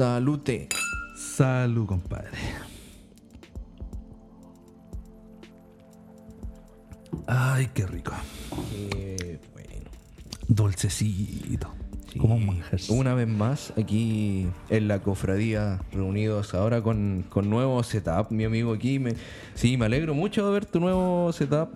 Salute. Salud, compadre. Ay, qué rico. Qué bueno. Dulcecito. Sí. Como un manjar. Una vez más, aquí en la cofradía, reunidos ahora con, con nuevo setup, mi amigo aquí. Me, sí, me alegro mucho de ver tu nuevo setup.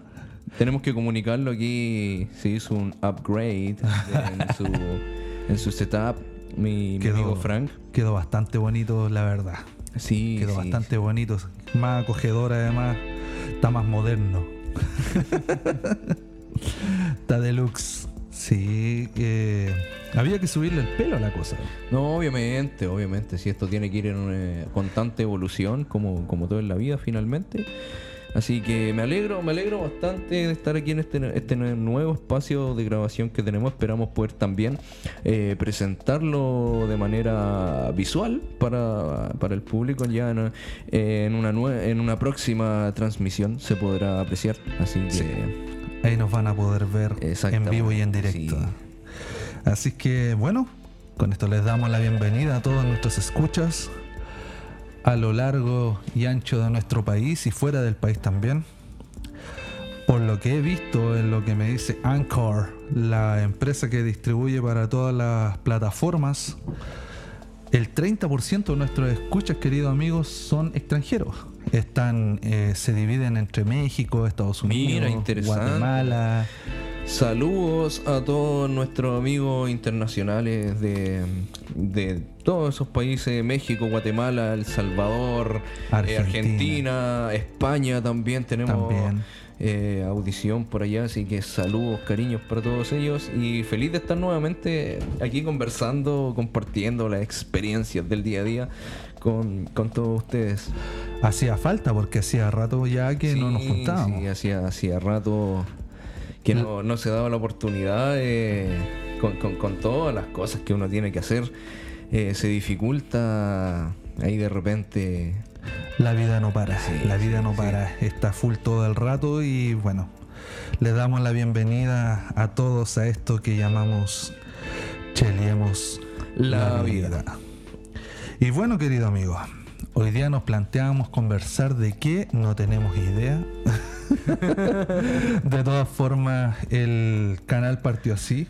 Tenemos que comunicarlo aquí. Se hizo un upgrade en su, en su setup. Mi, mi Quedó- amigo Frank. Quedó bastante bonito, la verdad. Sí, Quedó sí, bastante bonito. Más acogedor, además. Está más moderno. Está deluxe. Sí, eh, había que subirle el pelo a la cosa. No, obviamente, obviamente. Si esto tiene que ir en una constante evolución, como, como todo en la vida, finalmente. Así que me alegro, me alegro bastante de estar aquí en este, este nuevo espacio de grabación que tenemos. Esperamos poder también eh, presentarlo de manera visual para, para el público ya en, eh, en una nue- en una próxima transmisión se podrá apreciar. Así que Sí. Ahí nos van a poder ver en vivo y en directo. sí. Así que bueno, con esto les damos la bienvenida a todos nuestros escuchas a lo largo y ancho de nuestro país y fuera del país también. Por lo que he visto en lo que me dice Anchor, la empresa que distribuye para todas las plataformas, el 30% de nuestros escuchas, queridos amigos, son extranjeros. Están, eh, se dividen entre México, Estados Unidos, Mira. Guatemala. Saludos a todos nuestros amigos internacionales de, de todos esos países, México, Guatemala, El Salvador, eh, Argentina. España también tenemos También. eh, audición por allá, así que saludos, cariños para todos ellos y feliz de estar nuevamente aquí conversando, compartiendo las experiencias del día a día con, con todos ustedes. Hacía falta porque hacía rato ya que no nos juntábamos. Sí, hacía, hacía rato que no, no se daba la oportunidad eh, con, con- con todas las cosas que uno tiene que hacer. eh, se dificulta ahí de repente. La vida no para, Sí, la vida no sí. para, está full todo el rato y bueno, le damos la bienvenida a todos a esto que llamamos Cheliemos La vida. Y bueno, querido amigo, hoy día nos planteamos conversar de qué no tenemos idea. de todas formas, el canal partió así.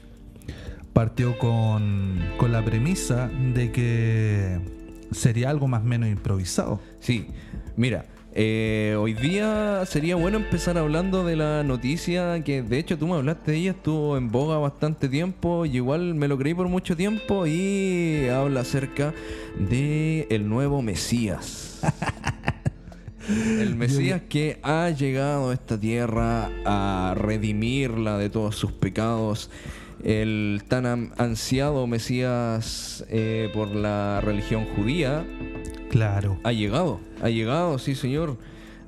Partió con, con la premisa de que sería algo más o menos improvisado. Sí, mira. eh, hoy día sería bueno empezar hablando de la noticia que de hecho tú me hablaste de ella, estuvo en boga bastante tiempo y igual me lo creí por mucho tiempo y habla acerca de el nuevo Mesías. El Mesías que ha llegado a esta tierra a redimirla de todos sus pecados. El tan ansiado Mesías eh, por la religión judía Claro. ha llegado. Ha llegado, sí señor.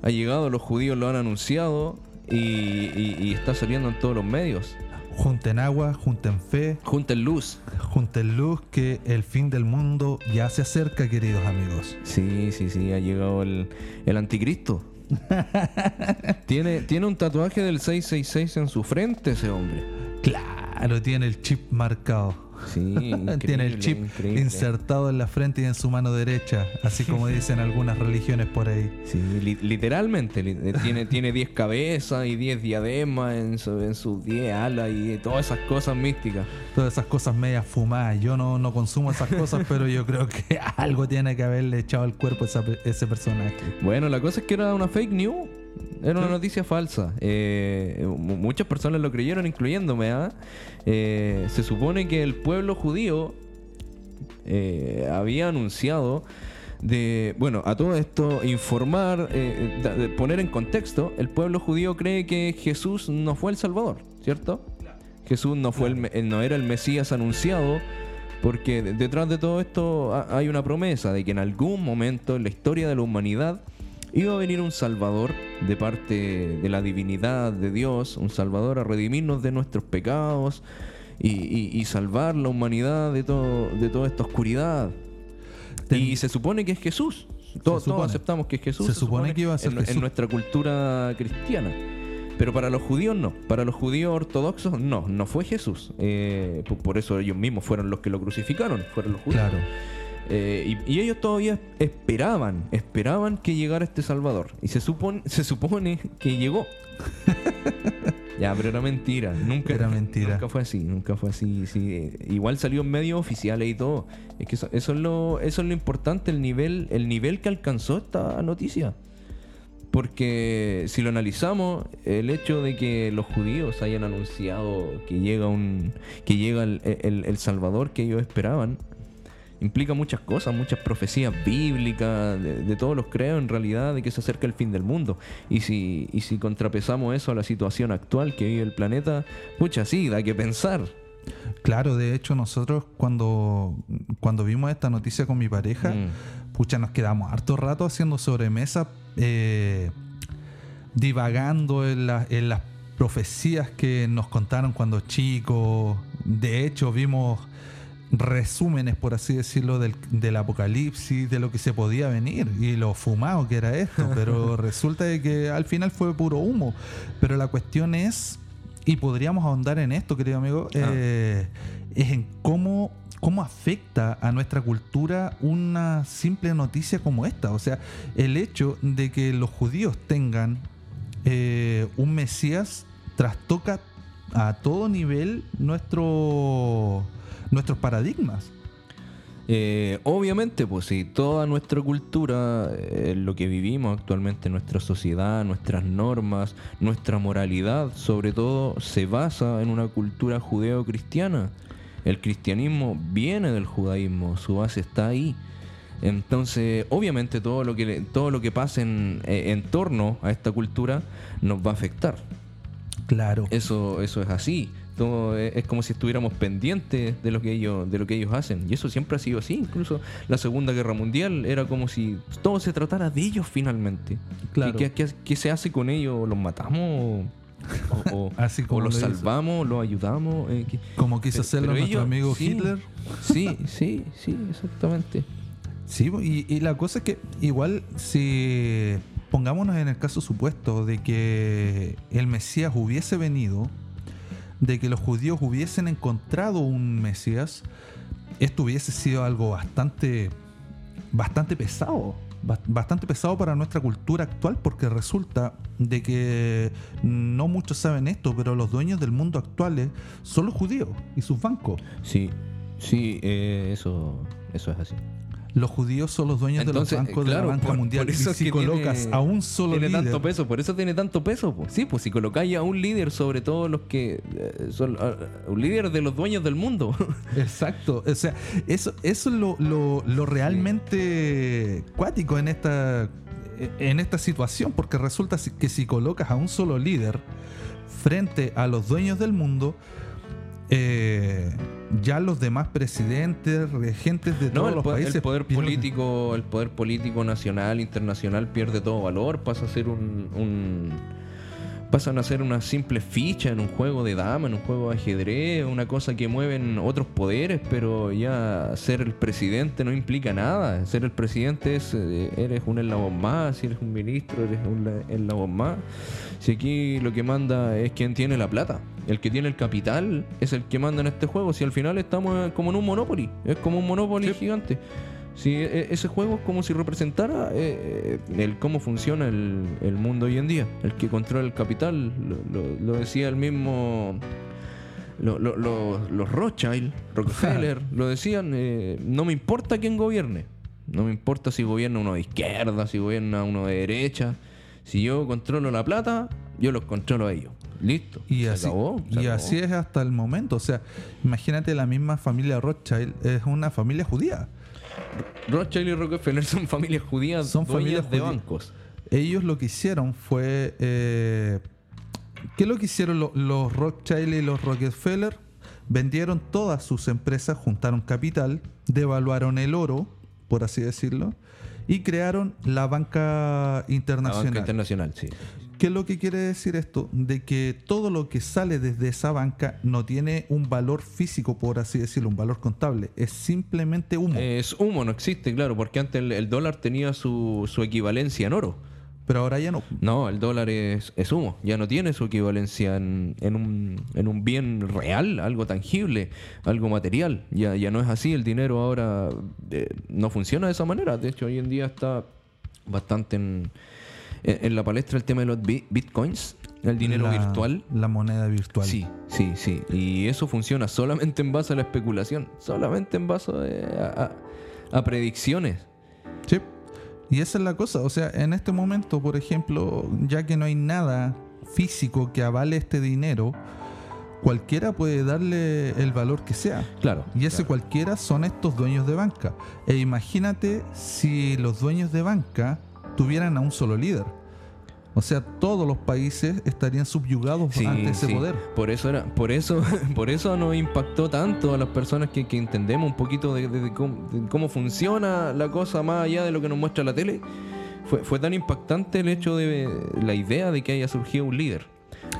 Ha llegado, los judíos lo han anunciado y, y- y está saliendo en todos los medios. Junten agua, junten fe, Junten luz. junten luz, que el fin del mundo ya se acerca, queridos amigos. Sí, sí, sí, ha llegado el, el anticristo. tiene, tiene un tatuaje del 666 en su frente ese hombre. Claro, tiene el chip marcado. Sí, tiene el chip increíble. insertado en la frente y en su mano derecha, así como dicen algunas religiones por ahí. Sí, li- literalmente. li- eh, tiene, tiene 10 cabezas y 10 diademas en, su- en sus 10 alas y todas esas cosas místicas. Todas esas cosas medias fumadas. Yo no, no consumo esas cosas, pero yo creo que algo tiene que haberle echado al cuerpo esa ese personaje. Bueno, la cosa es que era una fake news. Era una noticia falsa. Eh, mu- muchas personas lo creyeron, incluyéndome. ¿ah? Eh, se supone que el pueblo judío eh, había anunciado de, bueno, a todo esto, informar, eh, de poner en contexto, el pueblo judío cree que Jesús no fue el Salvador, ¿cierto? Jesús no, fue el no era el Mesías anunciado, porque de- detrás de todo esto ha- hay una promesa de que en algún momento en la historia de la humanidad iba a venir un Salvador de parte de la divinidad de Dios, un Salvador a redimirnos de nuestros pecados y, y- y salvar la humanidad de, todo, de toda esta oscuridad. Ten- Y se supone que es Jesús. Todos, supone. todos aceptamos que es Jesús. Se supone que iba a ser en, nuestra cultura cristiana. Pero para los judíos no. Para los judíos ortodoxos no. No fue Jesús. Eh, por, por eso ellos mismos fueron los que lo crucificaron. Fueron los judíos. Claro. Eh, y, y ellos todavía esperaban, esperaban que llegara este Salvador. Y se supone, se supone que llegó. ya, pero era mentira. Nunca, Era mentira. Nunca fue así, nunca fue así. sí. Igual salió en medios oficiales y todo. Es que eso, eso es lo, eso es lo importante, el nivel, el nivel que alcanzó esta noticia. Porque si lo analizamos, el hecho de que los judíos hayan anunciado que llega un. que llega el, el- el Salvador que ellos esperaban, implica muchas cosas, muchas profecías bíblicas, de, de todos los creos en realidad, de que se acerca el fin del mundo. Y si, y si contrapesamos eso a la situación actual que vive el planeta, pucha, sí, da que pensar. Claro, de hecho nosotros cuando, cuando vimos esta noticia con mi pareja, Mm. pucha, nos quedamos harto rato haciendo sobremesa, eh, divagando en, la- en las profecías que nos contaron cuando chicos. De hecho, vimos resúmenes, por así decirlo, del, del apocalipsis, de lo que se podía venir y lo fumado que era esto. Pero resulta de que al final fue puro humo. Pero la cuestión es, y podríamos ahondar en esto, querido amigo, eh, es en cómo, cómo afecta a nuestra cultura una simple noticia como esta. O sea, el hecho de que los judíos tengan eh, un Mesías trastoca a todo nivel nuestro, nuestros paradigmas. Eh, obviamente, pues sí, toda nuestra cultura, eh, lo que vivimos actualmente, nuestra sociedad, nuestras normas, nuestra moralidad, sobre todo, se basa en una cultura judeo-cristiana. El cristianismo viene del judaísmo, su base está ahí. Entonces, obviamente, todo lo que, todo lo que pase en, eh, en torno a esta cultura nos va a afectar. Claro. Eso, eso es así. Todo es, como si estuviéramos pendientes de lo que ellos, de lo que ellos hacen. Y eso siempre ha sido así. Incluso la Segunda Guerra Mundial era como si todo se tratara de ellos finalmente. Claro. ¿Qué, qué- qué se hace con ellos? ¿Los matamos? ¿O, o- Así o como los salvamos? ¿Los ayudamos? Eh, ¿qué- Como quiso hacerlo nuestro ellos- amigo sí. Hitler. Sí, sí, sí, exactamente. Sí, y, y la cosa es que igual si pongámonos en el caso supuesto de que el Mesías hubiese venido, de que los judíos hubiesen encontrado un Mesías, esto hubiese sido algo bastante, bastante pesado, ba- bastante pesado para nuestra cultura actual, porque resulta de que no muchos saben esto, pero los dueños del mundo actuales son los judíos y sus bancos. Sí, sí, eh, eso, eso es así. Los judíos son los dueños Entonces, de los bancos de claro, la banca por- mundial. por eso y es si que colocas tiene- a un solo tiene líder, tanto peso, por eso tiene tanto peso. po. Sí, pues si colocáis a un líder sobre todos los que eh, son ah, un líder de los dueños del mundo. Exacto. O sea, eso, eso es lo, lo- lo realmente cuático en esta, en esta situación, porque resulta que si colocas a un solo líder frente a los dueños del mundo, eh, ya los demás presidentes, regentes de no, todos los po- el países poder político, el poder político nacional, internacional pierde todo valor, pasa a ser un, un- pasan a ser una simple ficha en un juego de dama, en un juego de ajedrez, una cosa que mueven otros poderes, pero ya ser el presidente no implica nada. Ser el presidente es eh, eres un eslabón más, si eres un ministro eres un la- eslabón más. Si aquí lo que manda es quien tiene la plata. El que tiene el capital es el que manda en este juego. Si al final estamos eh, como en un Monopoly. Es como un Monopoly gigante. Si e- ese juego es como si representara eh, eh, el cómo funciona el, el mundo hoy en día. El que controla el capital, lo, lo- lo decía el mismo. lo- lo- lo- los Rothschild, Rockefeller, lo decían, eh, no me importa quién gobierne. No me importa si gobierna uno de izquierda, si gobierna uno de derecha. Si yo controlo la plata, yo los controlo a ellos. Listo. Y, Se así, acabó, se y acabó. así es hasta el momento. O sea, imagínate la misma familia Rothschild, es una familia judía. Rothschild y Rockefeller son familias judías, Son familias de judías. bancos. Ellos lo que hicieron fue. eh, ¿Qué es lo que hicieron lo- los Rothschild y los Rockefeller? Vendieron todas sus empresas, juntaron capital, devaluaron el oro, por así decirlo, y crearon la banca La internacional. banca internacional, sí. ¿Qué es lo que quiere decir esto? De que todo lo que sale desde esa banca no tiene un valor físico, por así decirlo, un valor contable. Es simplemente humo. Es humo, no existe, claro, porque antes el, el dólar tenía su, su equivalencia en oro. Pero ahora ya no. No, el dólar es, es humo, ya no tiene su equivalencia en, en, un, en un bien real, algo tangible, algo material. Ya, ya no es así, el dinero ahora eh, no funciona de esa manera. De hecho, hoy en día está bastante en, en, en la palestra el tema de los bi- bitcoins, el dinero La- virtual. La moneda virtual. Sí, sí, sí. Y eso funciona solamente en base a la especulación, solamente en base a, a- a predicciones. Sí. Y esa es la cosa. O sea, en este momento, por ejemplo, ya que no hay nada físico que avale este dinero, cualquiera puede darle el valor que sea. Claro. Y ese claro. cualquiera son estos dueños de banca. E imagínate si los dueños de banca tuvieran a un solo líder. O sea, todos los países estarían subyugados Sí, ante ese sí. poder. Por eso era, por eso, por eso nos impactó tanto a las personas que, que entendemos un poquito de, de- de cómo, de cómo funciona la cosa más allá de lo que nos muestra la tele. Fue, fue tan impactante el hecho de la idea de que haya surgido un líder.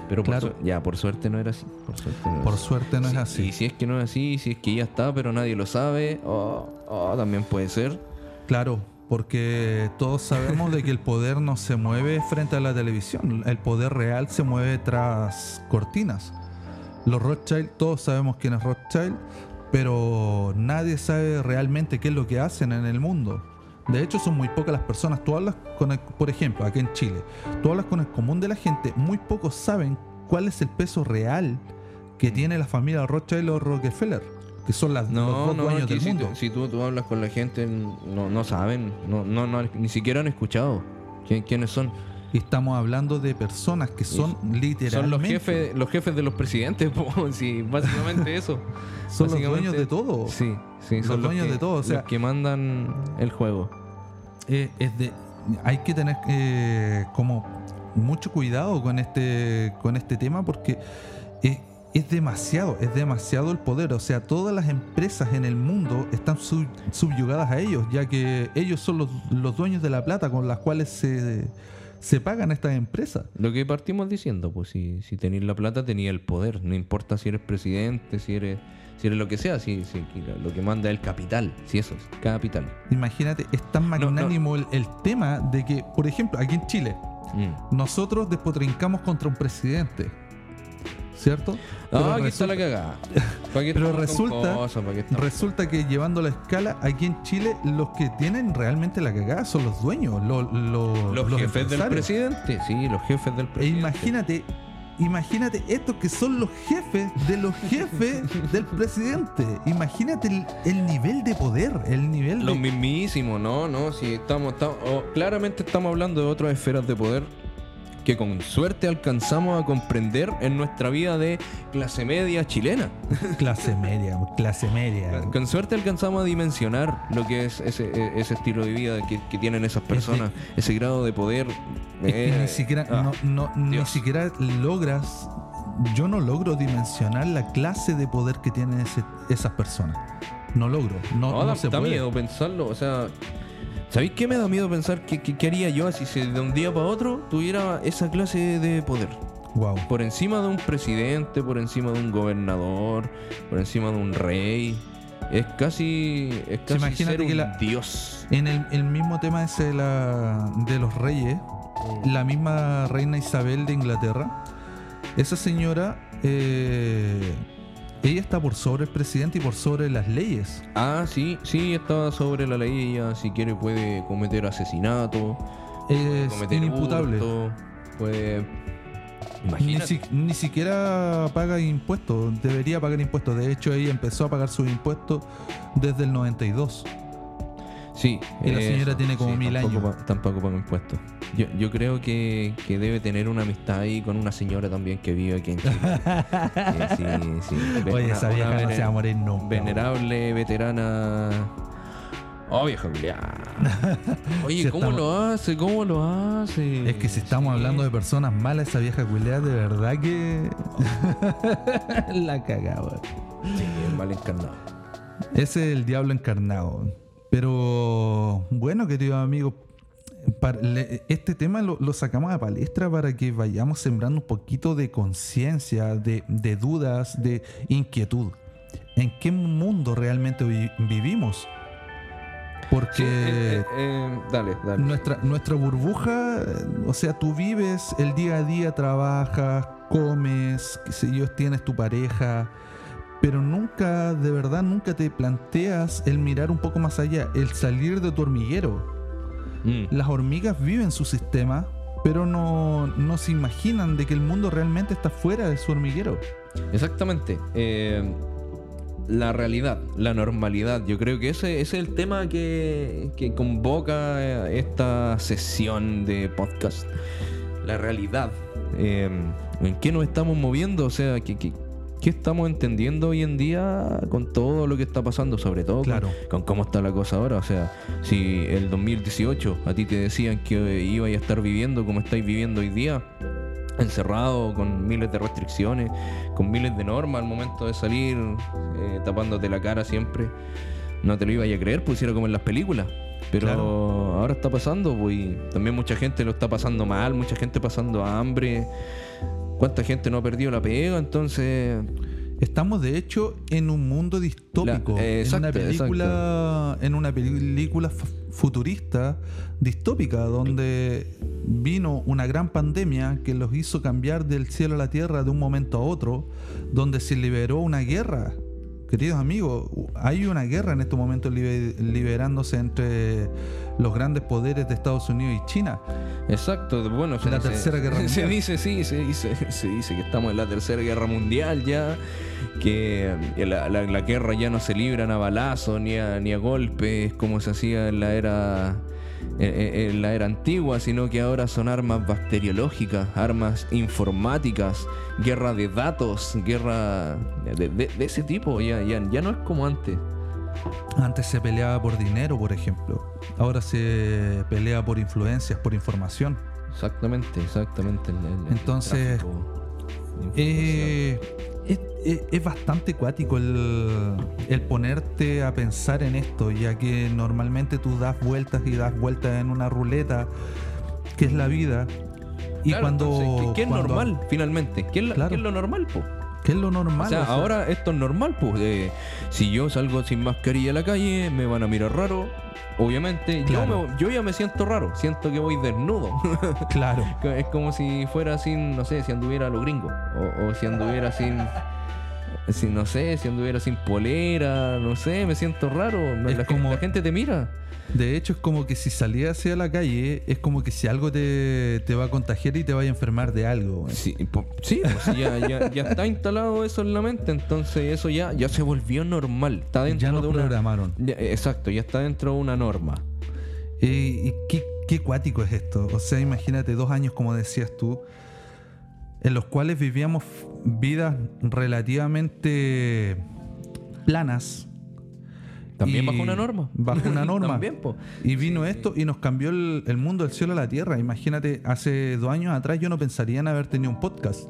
Pero por Claro. su- ya, por suerte no era así. Por suerte no era Por así. suerte no Sí, es así. Y si es que no es así, si es que ya está, pero nadie lo sabe, oh, oh, también puede ser. Claro, porque todos sabemos de que el poder no se mueve frente a la televisión. El poder real se mueve tras cortinas. Los Rothschild, todos sabemos quién es Rothschild, pero nadie sabe realmente qué es lo que hacen en el mundo. De hecho, son muy pocas las personas. Tú hablas con, el- por ejemplo, aquí en Chile, tú hablas con el común de la gente, muy pocos saben cuál es el peso real que tiene la familia Rothschild o Rockefeller, que son las, los No, dos no, dueños del si, mundo. tú, si tú, tú hablas con la gente, no, no saben, no, no, no, ni siquiera han escuchado quién- quiénes son. Estamos hablando de personas que son literalmente Son los jefes, los jefes de los presidentes, po, sí, básicamente eso. son los dueños de todo. Sí, sí, Los son dueños que, de todo, o sea- los que mandan el juego. Eh, es de, hay que tener eh, como mucho cuidado con este, con este tema porque es, es demasiado, es demasiado el poder. O sea, todas las empresas en el mundo están sub- subyugadas a ellos, ya que ellos son los, los dueños de la plata con las cuales se, se pagan estas empresas. Lo que partimos diciendo, pues si, si tenéis la plata, tenía el poder. No importa si eres presidente, si eres, si eres lo que sea, si, si- lo que manda es el capital, si eso es, capital. Imagínate, es tan no. magnánimo El, el tema de que, por ejemplo, aquí en Chile, Mm. nosotros despotrincamos contra un presidente, ¿cierto? Pero aquí está la resulta- cagada. ¿Para qué Pero resulta- Resulta que llevando la escala, aquí en Chile, los que tienen realmente la cagada son los dueños, los, los, los, los jefes del presidente, sí, los jefes del E presidente. imagínate, imagínate estos que son los jefes de los jefes del presidente. Imagínate el, el nivel de poder, el nivel Los de... mismísimos, no, no, si estamos, estamos- oh, claramente estamos hablando de otras esferas de poder que con suerte alcanzamos a comprender en nuestra vida de clase media chilena. Clase media, clase media. Con suerte alcanzamos a dimensionar lo que es ese, e- ese estilo de vida que, que tienen esas personas, ese grado de poder. Es que eh, ni siquiera, ah, no, no, ni siquiera logras, yo no logro dimensionar la clase de poder que tienen ese- esas personas. No logro, no, no, no da, se da puede. miedo pensarlo, o sea, ¿sabéis qué me da miedo pensar que, que- qué haría yo si se- de un día para otro tuviera esa clase de poder? Wow. Por encima de un presidente, por encima de un gobernador, por encima de un rey. Es casi, es casi imagínate ser que un la- dios. En el, el mismo tema ese de, la, de los reyes, la misma reina Isabel de Inglaterra, esa señora, eh, ella está por sobre el presidente y por sobre las leyes. Ah, sí, sí, estaba sobre la ley. Ella, si quiere, puede cometer asesinato, Es cometer inimputable. hurto, puede. Ni, si- ni siquiera paga impuestos, debería pagar impuestos. De hecho, ella empezó a pagar sus impuestos desde el 92. Sí. Y la señora tiene como mil tampoco años. pa- tampoco paga impuestos. Yo, yo creo que, que debe tener una amistad ahí con una señora también que vive aquí en Chile. Eh, sí, sí. Oye, esa vieja no se va a morir nunca. Venerable, veterana. Oh, vieja. Oye, Si ¿cómo estamos- lo hace? ¿Cómo lo hace? Es que si estamos Sí. hablando de personas malas, esa vieja culeada de verdad que. la cagaba. Sí, el mal encarnado. Ese es el diablo encarnado. Pero bueno, queridos amigos, este tema lo, lo sacamos a palestra para que vayamos sembrando un poquito de conciencia, de, de dudas, de inquietud. ¿En qué mundo realmente vi- vivimos? Porque Eh, eh, dale, dale. nuestra, nuestra burbuja, eh, o sea, tú vives el día a día, trabajas, comes, qué sé yo, tienes tu pareja, pero nunca, de verdad, nunca te planteas el mirar un poco más allá, el salir de tu hormiguero. Mm. Las hormigas viven su sistema, pero no, no se imaginan de que el mundo realmente está fuera de su hormiguero. Exactamente. Eh, la realidad, la normalidad. Yo creo que ese, ese es el tema que, que convoca esta sesión de podcast. La realidad. Eh, ¿En qué nos estamos moviendo? O sea, ¿qué, qué, qué estamos entendiendo hoy en día con todo lo que está pasando? Sobre todo con- Claro. con, cómo está la cosa ahora. O sea, si el 2018 a ti te decían que ibas a estar viviendo como estáis viviendo hoy día, encerrado, con miles de restricciones, con miles de normas al momento de salir, eh, tapándote la cara siempre. No te lo iba a creer, pues era como en las películas. Pero Claro. ahora está pasando, pues y también mucha gente lo está pasando mal, mucha gente pasando hambre. ¿Cuánta gente no ha perdido la pega? Entonces, Estamos de hecho en un mundo distópico, La- eh, en una exacto, película, en una película futurista distópica donde vino una gran pandemia que los hizo cambiar del cielo a la tierra de un momento a otro, donde se liberó una guerra. Queridos amigos, hay una guerra en estos momentos libe- liberándose entre los grandes poderes de Estados Unidos y China. Exacto, bueno, se La dice- Tercera Guerra Se Mundial. dice, sí, se dice, se dice que estamos en la tercera guerra mundial ya, que la, la- la guerra ya no se libran a balazos ni a, ni a golpes como se hacía en la era en- en en la era antigua, sino que ahora son armas bacteriológicas, armas informáticas, guerra de datos, guerra de, de- de ese tipo, ya, ya, ya no es como antes. Antes se peleaba por dinero, por ejemplo. Ahora se pelea por influencias, por información. Exactamente, exactamente. el- el- el Entonces. Eh, es, es- es bastante cuático el, el ponerte a pensar en esto, ya que normalmente tú das vueltas y das vueltas en una ruleta, que es la vida. Y Claro, cuando. entonces, ¿qué, es cuando- normal finalmente? ¿Qué es, la- Claro. qué es lo normal, po? ¿Qué es lo normal? o sea, O sea, ahora esto es normal, pues. si yo salgo sin mascarilla a la calle, me van a mirar raro. Obviamente, yo, me- yo ya me siento raro. Siento que voy desnudo. Claro. es como si fuera sin, no sé, si anduviera a lo gringo. O, o si anduviera sin. Sin, no sé, si anduviera sin polera. No sé, me siento raro. Es la, como- la gente te mira. De hecho, es como que si salías hacia la calle, es como que si algo te, te va a contagiar y te vaya a enfermar de algo. Sí, po- sí, pues, sí, ya, ya- ya está instalado eso en la mente, entonces eso ya, ya se volvió normal. Está dentro Ya nos de una. programaron. Ya, exacto, ya está dentro de una norma. Eh, ¿Y qué, qué cuático es esto? O sea, imagínate dos años, como decías tú, en los cuales vivíamos vidas relativamente planas. También bajo una norma. Bajo una norma. También. Y vino Sí, esto y nos cambió el, el mundo del cielo a la tierra. Imagínate, hace dos años atrás yo no pensaría en haber tenido un podcast.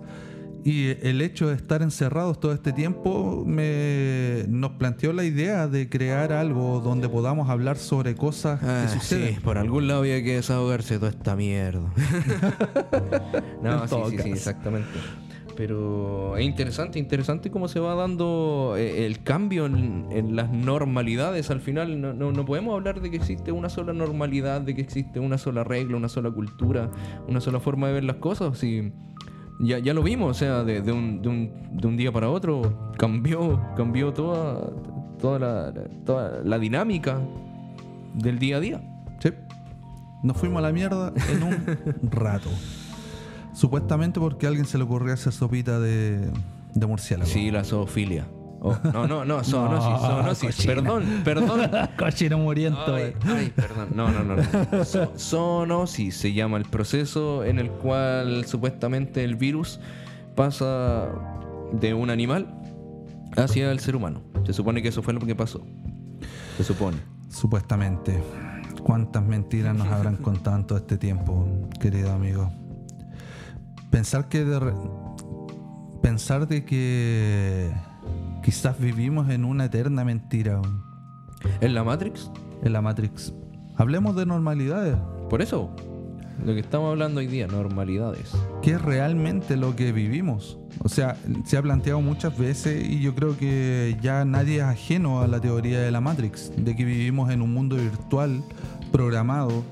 Y el hecho de estar encerrados todo este tiempo me, nos planteó la idea de crear algo donde podamos hablar sobre cosas Ah, que suceden. sí, por algún lado había que desahogarse de toda esta mierda. no, sí, exactamente. Pero es interesante, interesante cómo se va dando eh, el cambio en, en las normalidades. Al final no, no, no podemos hablar de que existe una sola normalidad, de que existe una sola regla, una sola cultura, una sola forma de ver las cosas. Si ya, ya lo vimos, o sea, de, de un, de, un, de un día para otro cambió, cambió toda, toda, la, toda la dinámica del día a día. Sí. Nos fuimos a la mierda en un rato. Supuestamente porque a alguien se le ocurrió hacer sopita de, de murciélago. Sí, la zoofilia. Oh, no, no, no, zoonosis, No, zoonosis. cochina. Perdón, perdón. Cochino muriento. Ay, ay, perdón. No, no, no. no. Zo- Zoonosis se llama el proceso en el cual supuestamente el virus pasa de un animal hacia el ser humano. Se supone que eso fue lo que pasó. Se supone. Supuestamente. ¿Cuántas mentiras nos habrán contado en todo este tiempo, querido amigo? Pensar que de re- pensar de que quizás vivimos en una eterna mentira ¿En la Matrix? en la Matrix. Hablemos de normalidades. Por eso. Lo que estamos hablando hoy día, normalidades. qué es realmente lo que vivimos. O sea, se ha planteado muchas veces y yo creo que ya nadie es ajeno a la teoría de la Matrix, de que vivimos en un mundo virtual programado,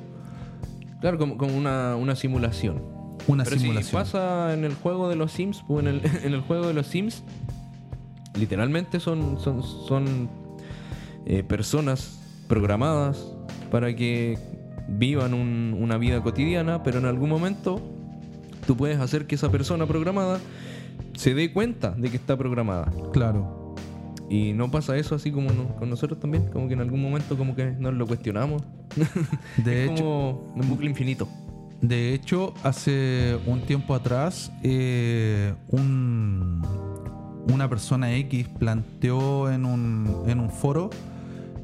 Claro, como, como una, una simulación. Una Pero si simulación. pasa en el juego de los Sims, pues en el, en el juego de los Sims, literalmente son, son, son eh, personas programadas para que vivan un- una vida cotidiana, pero en algún momento tú puedes hacer que esa persona programada se dé cuenta de que está programada. Claro. Y no pasa eso así como no- con nosotros también, como que en algún momento como que nos lo cuestionamos. De es hecho, como un bucle infinito. De hecho, hace un tiempo atrás, eh, un- una persona X planteó en un, en un foro,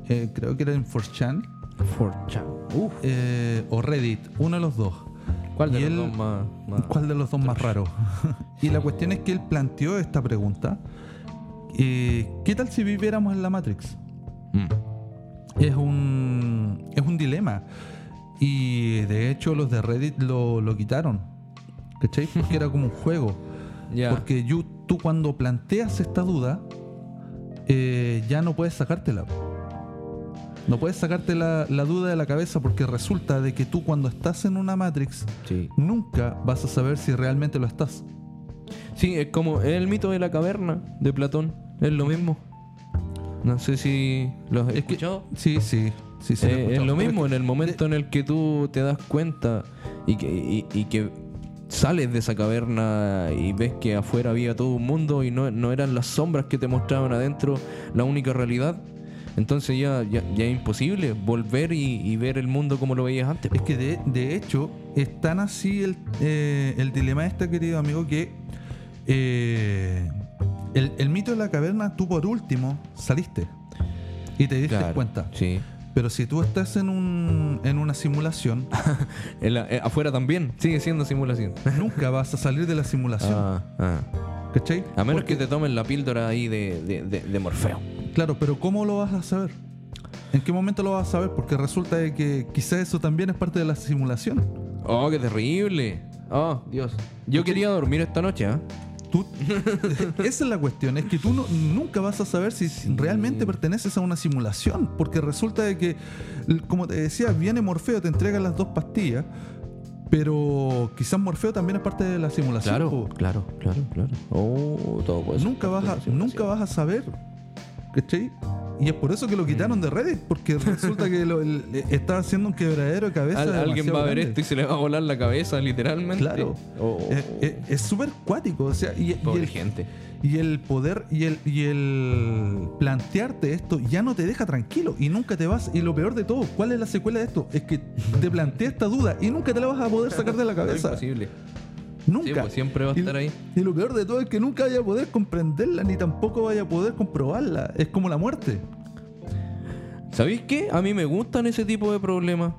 eh, creo que era en 4chan, 4chan. Uf. eh, o Reddit, uno de los dos. ¿Cuál de Y los él- dos más, más- ¿Cuál de los dos más raro? y la cuestión es que él planteó esta pregunta. eh, ¿Qué tal si viviéramos en la Matrix? Mm. Es un, es un dilema. Y de hecho los de Reddit lo, lo quitaron. ¿Cachai? Porque era como un juego. Porque you- tú cuando planteas esta duda, eh, ya no puedes sacártela. No puedes sacarte la, la duda de la cabeza porque resulta de que tú cuando estás en una Matrix Sí. nunca vas a saber si realmente lo estás. Sí, es como el mito de la caverna de Platón. Es lo mismo. No sé si lo has Es que- escuchado. Sí, sí, sí, sí. Eh, es lo mismo, en el momento en el que tú te das cuenta y que, y, y que sales de esa caverna y ves que afuera había todo un mundo y no, no eran las sombras que te mostraban adentro la única realidad, entonces ya, ya, ya es imposible volver y, y ver el mundo como lo veías antes. es que de, de hecho es tan así el, eh, el dilema este, querido amigo, que eh, el, el mito de la caverna, tú por último saliste y te diste Claro, cuenta. Sí. Pero si tú estás en, un, en una simulación, En la- eh, afuera también sigue siendo simulación. nunca vas a salir de la simulación. Ah, ah. ¿Cachai? A menos Porque- que te tomen la píldora ahí de, de, de- de Morfeo. Claro, pero ¿cómo lo vas a saber? ¿En qué momento lo vas a saber? Porque resulta de que quizás eso también es parte de la simulación. Oh, qué terrible. Oh, Dios. Yo quería dormir esta noche, ¿ah? Tú, esa es la cuestión, es que tú no- nunca vas a saber si realmente perteneces a una simulación, porque resulta de que, como te decía, viene Morfeo, te entrega las dos pastillas, pero quizás Morfeo también es parte de la simulación. Claro, po. claro, claro, claro. Oh, todo puede ser nunca, vas a, nunca vas a saber, ¿cachai? Y es por eso que lo quitaron de Reddit, porque resulta que lo, el- está haciendo un quebradero de cabeza. Al- alguien va a ver grande. esto y se le va a volar la cabeza, literalmente. Claro. Oh, Es- es- Es súper cuático, o sea, y, y pobre el, gente. Y el poder y el, y el plantearte esto ya no te deja tranquilo y nunca te vas. Y lo peor de todo, ¿cuál es la secuela de esto? Es que te plantea esta duda y nunca te la vas a poder sacar de la Es cabeza. imposible. Nunca. Sí, pues siempre va a Y- estar ahí. Y lo peor de todo es que nunca vaya a poder comprenderla ni tampoco vaya a poder comprobarla. Es como la muerte. ¿Sabéis qué? A mí me gustan ese tipo de problemas.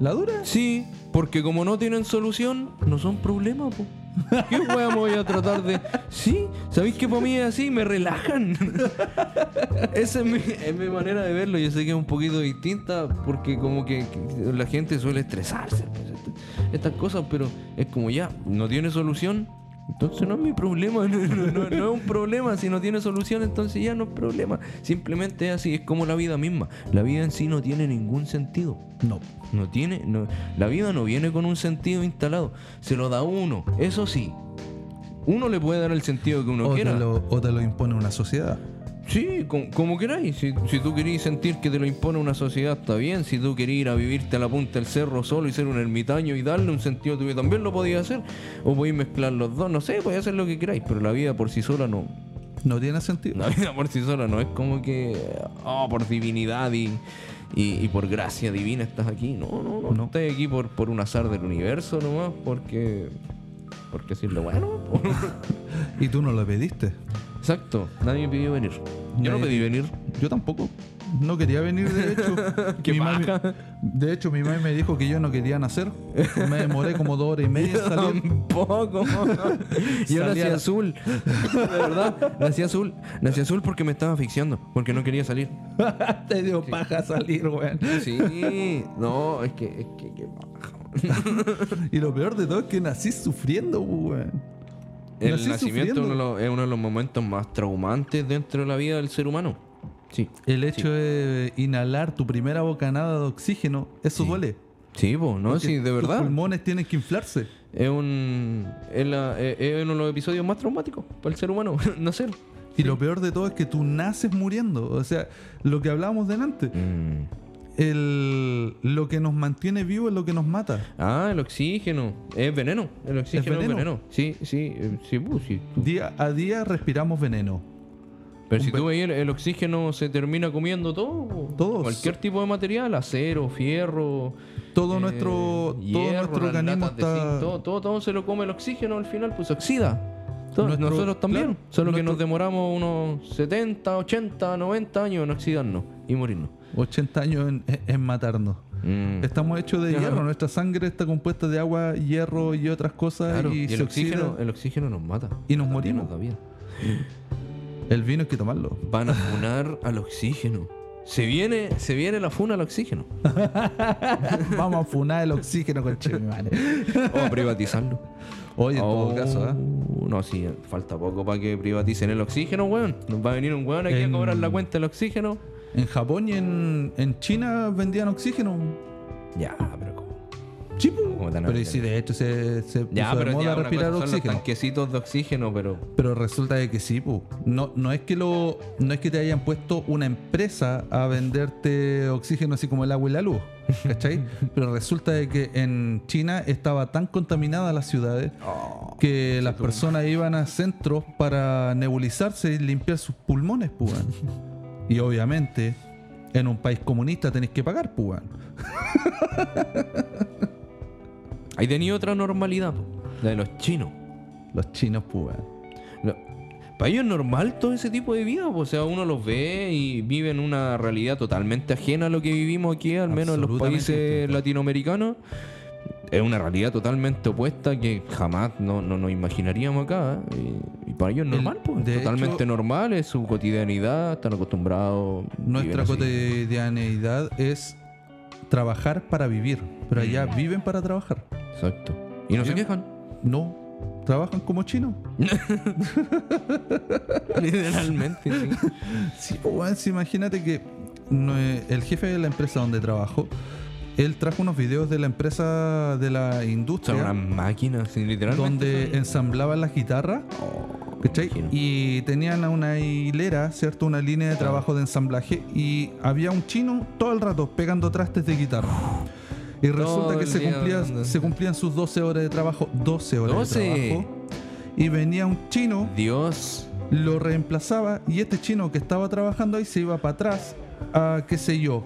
¿La dura? Sí, porque como no tienen solución, no son problemas, po. ¿Qué me voy a tratar de.? Sí, ¿sabéis que para mí es así? Me relajan. Esa es mi, manera de verlo. Yo sé que es un poquito distinta porque, como que, la gente suele estresarse. pues, estas cosas, pero es como ya, no tiene solución. Entonces no es mi problema, no, no- no- no es un problema. Si no tiene solución, entonces ya no es problema. Simplemente es así, es como la vida misma. La vida en sí no tiene ningún sentido. No. No tiene, no, la vida no viene con un sentido instalado, se lo da uno, eso sí. Uno le puede dar el sentido que uno O te, quiera. lo, o te lo impone una sociedad. Sí, com- como queráis. Si, si tú querís sentir que te lo impone una sociedad, está bien. Si tú querís ir a vivirte a la punta del cerro solo y ser un ermitaño y darle un sentido a tu vida, también lo podías hacer. O podéis mezclar los dos, no sé, podéis hacer lo que queráis, pero la vida por sí sola no. No tiene sentido. La vida por sí sola no es como que, oh, por divinidad y, y, y por gracia divina estás aquí. No, no, no. No. Estás aquí por, por un azar del universo nomás, porque. Porque decirlo bueno. Y tú no lo pediste. Exacto, nadie me pidió venir. Yo no pedí venir. Yo tampoco. No quería venir, de hecho. Qué Mi mami- de hecho, mi mamá me dijo que yo no quería nacer. Me demoré como dos horas y media en salir. Tampoco. Yo nací azul. De verdad, nací azul. Nací azul porque me estaba asfixiando, porque no quería salir. Te dio paja salir, weón. Sí, no, es que, es que, qué paja. y lo peor de todo es que nací sufriendo, weón. El Nací nacimiento es uno, de los- es uno de los momentos más traumantes dentro de la vida del ser humano. Sí. El hecho de inhalar tu primera bocanada de oxígeno, eso Sí. duele. Sí, pues, no, Porque sí, de Tus verdad. pulmones tienen que inflarse. Es un. Es, la- es- es uno de los episodios más traumáticos para el ser humano. Nacer. Y lo peor de todo es que tú naces muriendo. O sea, lo que hablábamos delante. Mm. El, lo que nos mantiene vivos es lo que nos mata. Ah, el oxígeno. Es veneno. El oxígeno es veneno? veneno. Sí, sí, eh, sí, pues, sí. Día a día respiramos veneno. Pero Un si tú veis, el, el oxígeno se termina comiendo todo. Todo. Cualquier tipo de material, acero, fierro. Todo eh, nuestro, todo hierro, nuestro organismo zinc, está. todo, todo, todo se lo come el oxígeno al final, pues se oxida. Nosotros también. claro, solo que nos demoramos unos 70, 80, 90 años en oxidarnos y morirnos. 80 años en, en matarnos. Mm. Estamos hechos de hierro. Nuestra sangre está compuesta de agua, hierro y otras cosas. Claro, y, y se el oxida. oxígeno, el oxígeno nos mata. Y nos También morimos. da vida. El vino hay que tomarlo. Van a funar al oxígeno. Se viene, se viene la funa al oxígeno. Vamos a funar el oxígeno con O a privatizarlo. Oye, en todo Oh, caso, ¿ah? No, sí, falta poco para que privaticen el oxígeno, weón. Nos va a venir un weón aquí En- a cobrar la cuenta del oxígeno. En Japón y en, en China vendían oxígeno. Ya, pero. Sí, po. ¿Cómo te van a Pero y si de hecho se, se puso Ya, de pero moda ya respirar cosa son los oxígeno. tanquecitos de oxígeno, pero. Pero resulta de que sí, po. No, no es que lo, no es que te hayan puesto una empresa a venderte oxígeno así como el agua y la luz. ¿Cachai? Pero resulta de que en China estaba tan contaminada las ciudades que las personas iban a centros para nebulizarse y limpiar sus pulmones, pues. Y obviamente, en un país comunista tenés que pagar, pues. Hay tenido otra normalidad, po, la de los chinos. Los chinos, pues. No, Para ellos es normal todo ese tipo de vida, po, o sea, uno los ve y viven una realidad totalmente ajena a lo que vivimos aquí, al menos en los países latinoamericanos. Es una realidad totalmente opuesta que jamás no, no nos imaginaríamos acá. ¿eh? Y, y para ellos es El- normal, pues, totalmente hecho- normal, es su cotidianidad, están acostumbrados. Nuestra cotidianidad es trabajar para vivir. Pero allá Mm. viven para trabajar. Exacto. Y no se quejan. No, trabajan como chinos. Literalmente, sí. Sí, pues, weón, sí, imagínate que el jefe de la empresa donde trabajo, él trajo unos videos de la empresa de la Son industria unas máquinas, sí, literalmente. donde son- ensamblaban las guitarras. imagino. Y tenían una hilera, ¿cierto? Una línea de trabajo de ensamblaje y había un chino todo el rato pegando trastes de guitarra. Y resulta que se, cumplía- cumplían sus 12 horas de trabajo, 12 horas 12. de trabajo. Y venía un chino Dios. lo reemplazaba y este chino que estaba trabajando ahí se iba para atrás a, qué sé yo,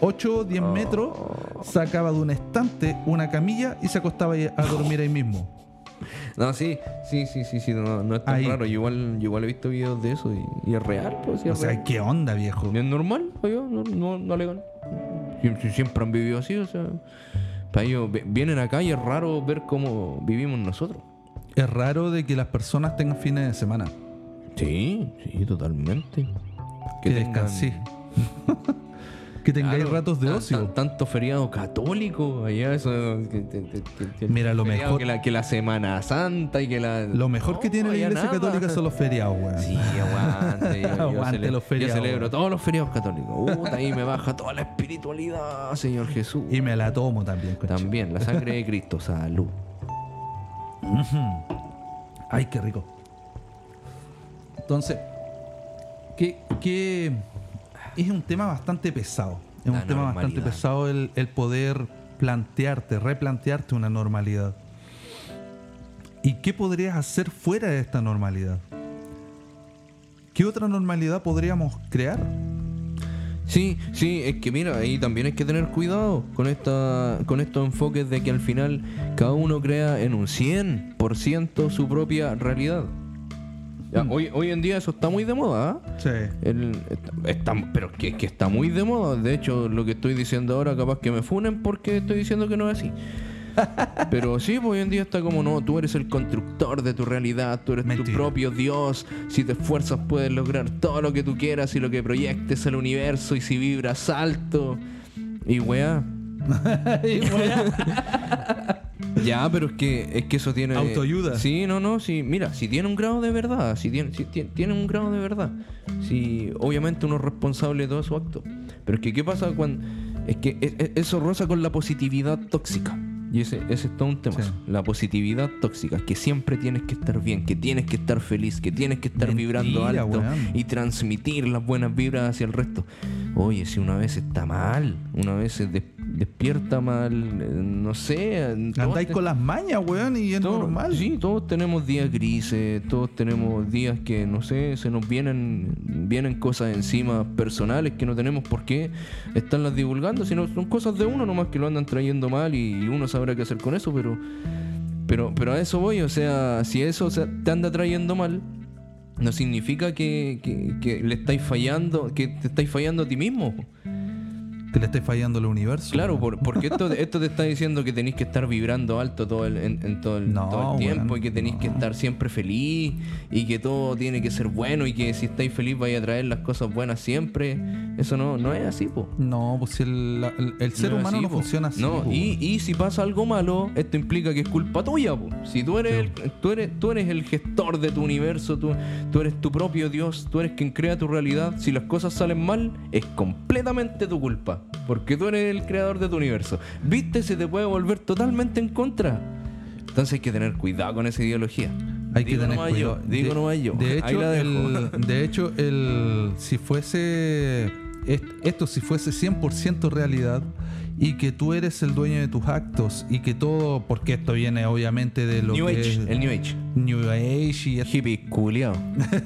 8 o 10 Oh. metros, sacaba de un estante una camilla y se acostaba a dormir ahí mismo. No, sí, sí, sí, sí, sí, no, no es tan Ahí. raro. Yo igual, yo igual he visto videos de eso y, y es real, pues, sí, O es sea, real. ¿qué onda, viejo? Es normal, ellos, no, no, no alegan. Sie- sie- Siempre han vivido así, o sea. Para ellos vi- vienen acá y es raro ver cómo vivimos nosotros. Es raro de que las personas tengan fines de semana. Sí, sí, totalmente. Que, tengan- descansé. que tengáis Claro, ratos de ocio. tan- tanto feriado católico allá, eso. que- que- que- que- que- Mira, lo mejor- Que la, que la Semana Santa y que la. Lo mejor que tiene la iglesia nada. católica son los feriados, weón. Sí, aguante. Yo, Aguante los feriados, Yo celebro todos los feriados católicos. Ahí me baja toda la espiritualidad, Señor Jesús. Y me la tomo también, concha. También, la sangre de Cristo, salud. Ay, qué rico. Entonces, ¿qué, qué- es un tema bastante pesado. Es La un tema bastante pesado el, el poder plantearte, replantearte una normalidad. ¿Y qué podrías hacer fuera de esta normalidad? ¿Qué otra normalidad podríamos crear? Sí, sí, es que mira, ahí también hay que tener cuidado con esta con estos enfoques de que al final cada uno crea en un 100% su propia realidad. Ya, Mm. hoy, hoy en día eso está muy de moda, ¿ah? Sí. El- está, está- pero que, que está muy de moda. De hecho, lo que estoy diciendo ahora, capaz que me funen porque estoy diciendo que no es así. Pero sí, pues, hoy en día está como no, tú eres el constructor de tu realidad, tú eres tu propio Dios. Si te esfuerzas, puedes lograr todo lo que tú quieras y lo que proyectes al universo. Y si vibras alto, y weá, Y weá. Ya, pero es que, es que eso tiene. Autoayuda. Sí, no, no, sí. Mira, si tiene un grado de verdad, si tiene, si tiene, tiene un grado de verdad. Si obviamente uno es responsable de todo su acto. Pero es que, ¿qué pasa cuando.? Es que e- e- eso roza con la positividad tóxica. Y ese, ese es todo un tema. Sí. La positividad tóxica. Que siempre tienes que estar bien, que tienes que estar feliz, que tienes que estar Mentira, vibrando alto weón. y transmitir las buenas vibras hacia el resto. Oye, si una vez está mal, una vez se des- despierta mal, eh, no sé. todos Andáis con las mañas, weón, y es todos- normal. Sí, todos tenemos días grises, todos tenemos días que, no sé, se nos vienen, vienen cosas encima personales que no tenemos por qué estarlas divulgando, sino son cosas de uno nomás que lo andan trayendo mal y uno sabrá qué hacer con eso, pero, pero, pero a eso voy, o sea, si eso o sea, te anda trayendo mal, no significa que, que- que le estáis fallando, que te estáis fallando a ti mismo. Que le estáis fallando al universo. Claro, por- porque esto, esto te está diciendo que tenéis que estar vibrando alto todo el, en, en todo, el, No, todo el tiempo y que tenéis que estar siempre feliz y que todo tiene que ser bueno y que si estáis feliz vaya a traer las cosas buenas siempre. Eso no, no es así, po. No, pues el, el- el ser No humano así, no po. funciona así. No, po, y, weón. y si pasa algo malo, esto implica que es culpa tuya, po. Si tú eres, el, tú eres, tú eres el gestor de tu universo, tú, tú eres tu propio Dios, tú eres quien crea tu realidad. Si las cosas salen mal, es completamente tu culpa. Porque tú eres el creador de tu universo. ¿Viste? Se te puede volver totalmente en contra. Entonces hay que tener cuidado con esa ideología. Hay que Digo tener nomás cuidado. Yo, digo de, nomás yo. de hecho, el, de hecho, el, si fuese est- esto, si fuese 100% realidad y que tú eres el dueño de tus actos y que todo, porque esto viene obviamente de lo New que Age, es el New Age. New Age y, Hippie culiao.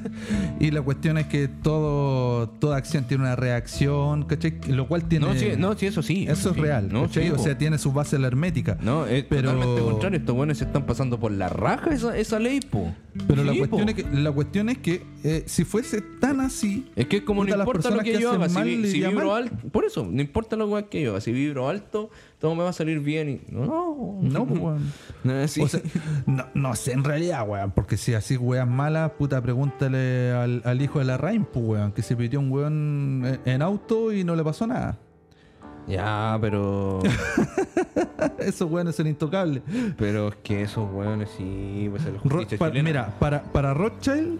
y la cuestión es que todo toda acción tiene una reacción, ¿cachai? Lo cual tiene No, sí, no, sí, eso sí. eso es sí. real, No, sí, o sea, tiene su base la hermética. No, es Pero- totalmente contrario. Estos buenos se están pasando por la raja esa, esa ley, po. Pero la Sí, cuestión po. es que la cuestión es que eh, si fuese tan así, Es que como no importa lo que, que yo haga, si, mal si vibro alto, por eso, no importa lo que yo haga, si vibro alto, todo me va a salir bien y no, no, pues, weón. no así. O sea, no, no sé en realidad, weón, porque si así weas malas, puta, pregúntale al, al hijo de la Rain, pues, weón, que se pidió un weón en, en auto y no le pasó nada. Ya, pero Esos weones son intocables. pero es que esos weones sí, pues Ro- chilena. mira, para, para Rothschild,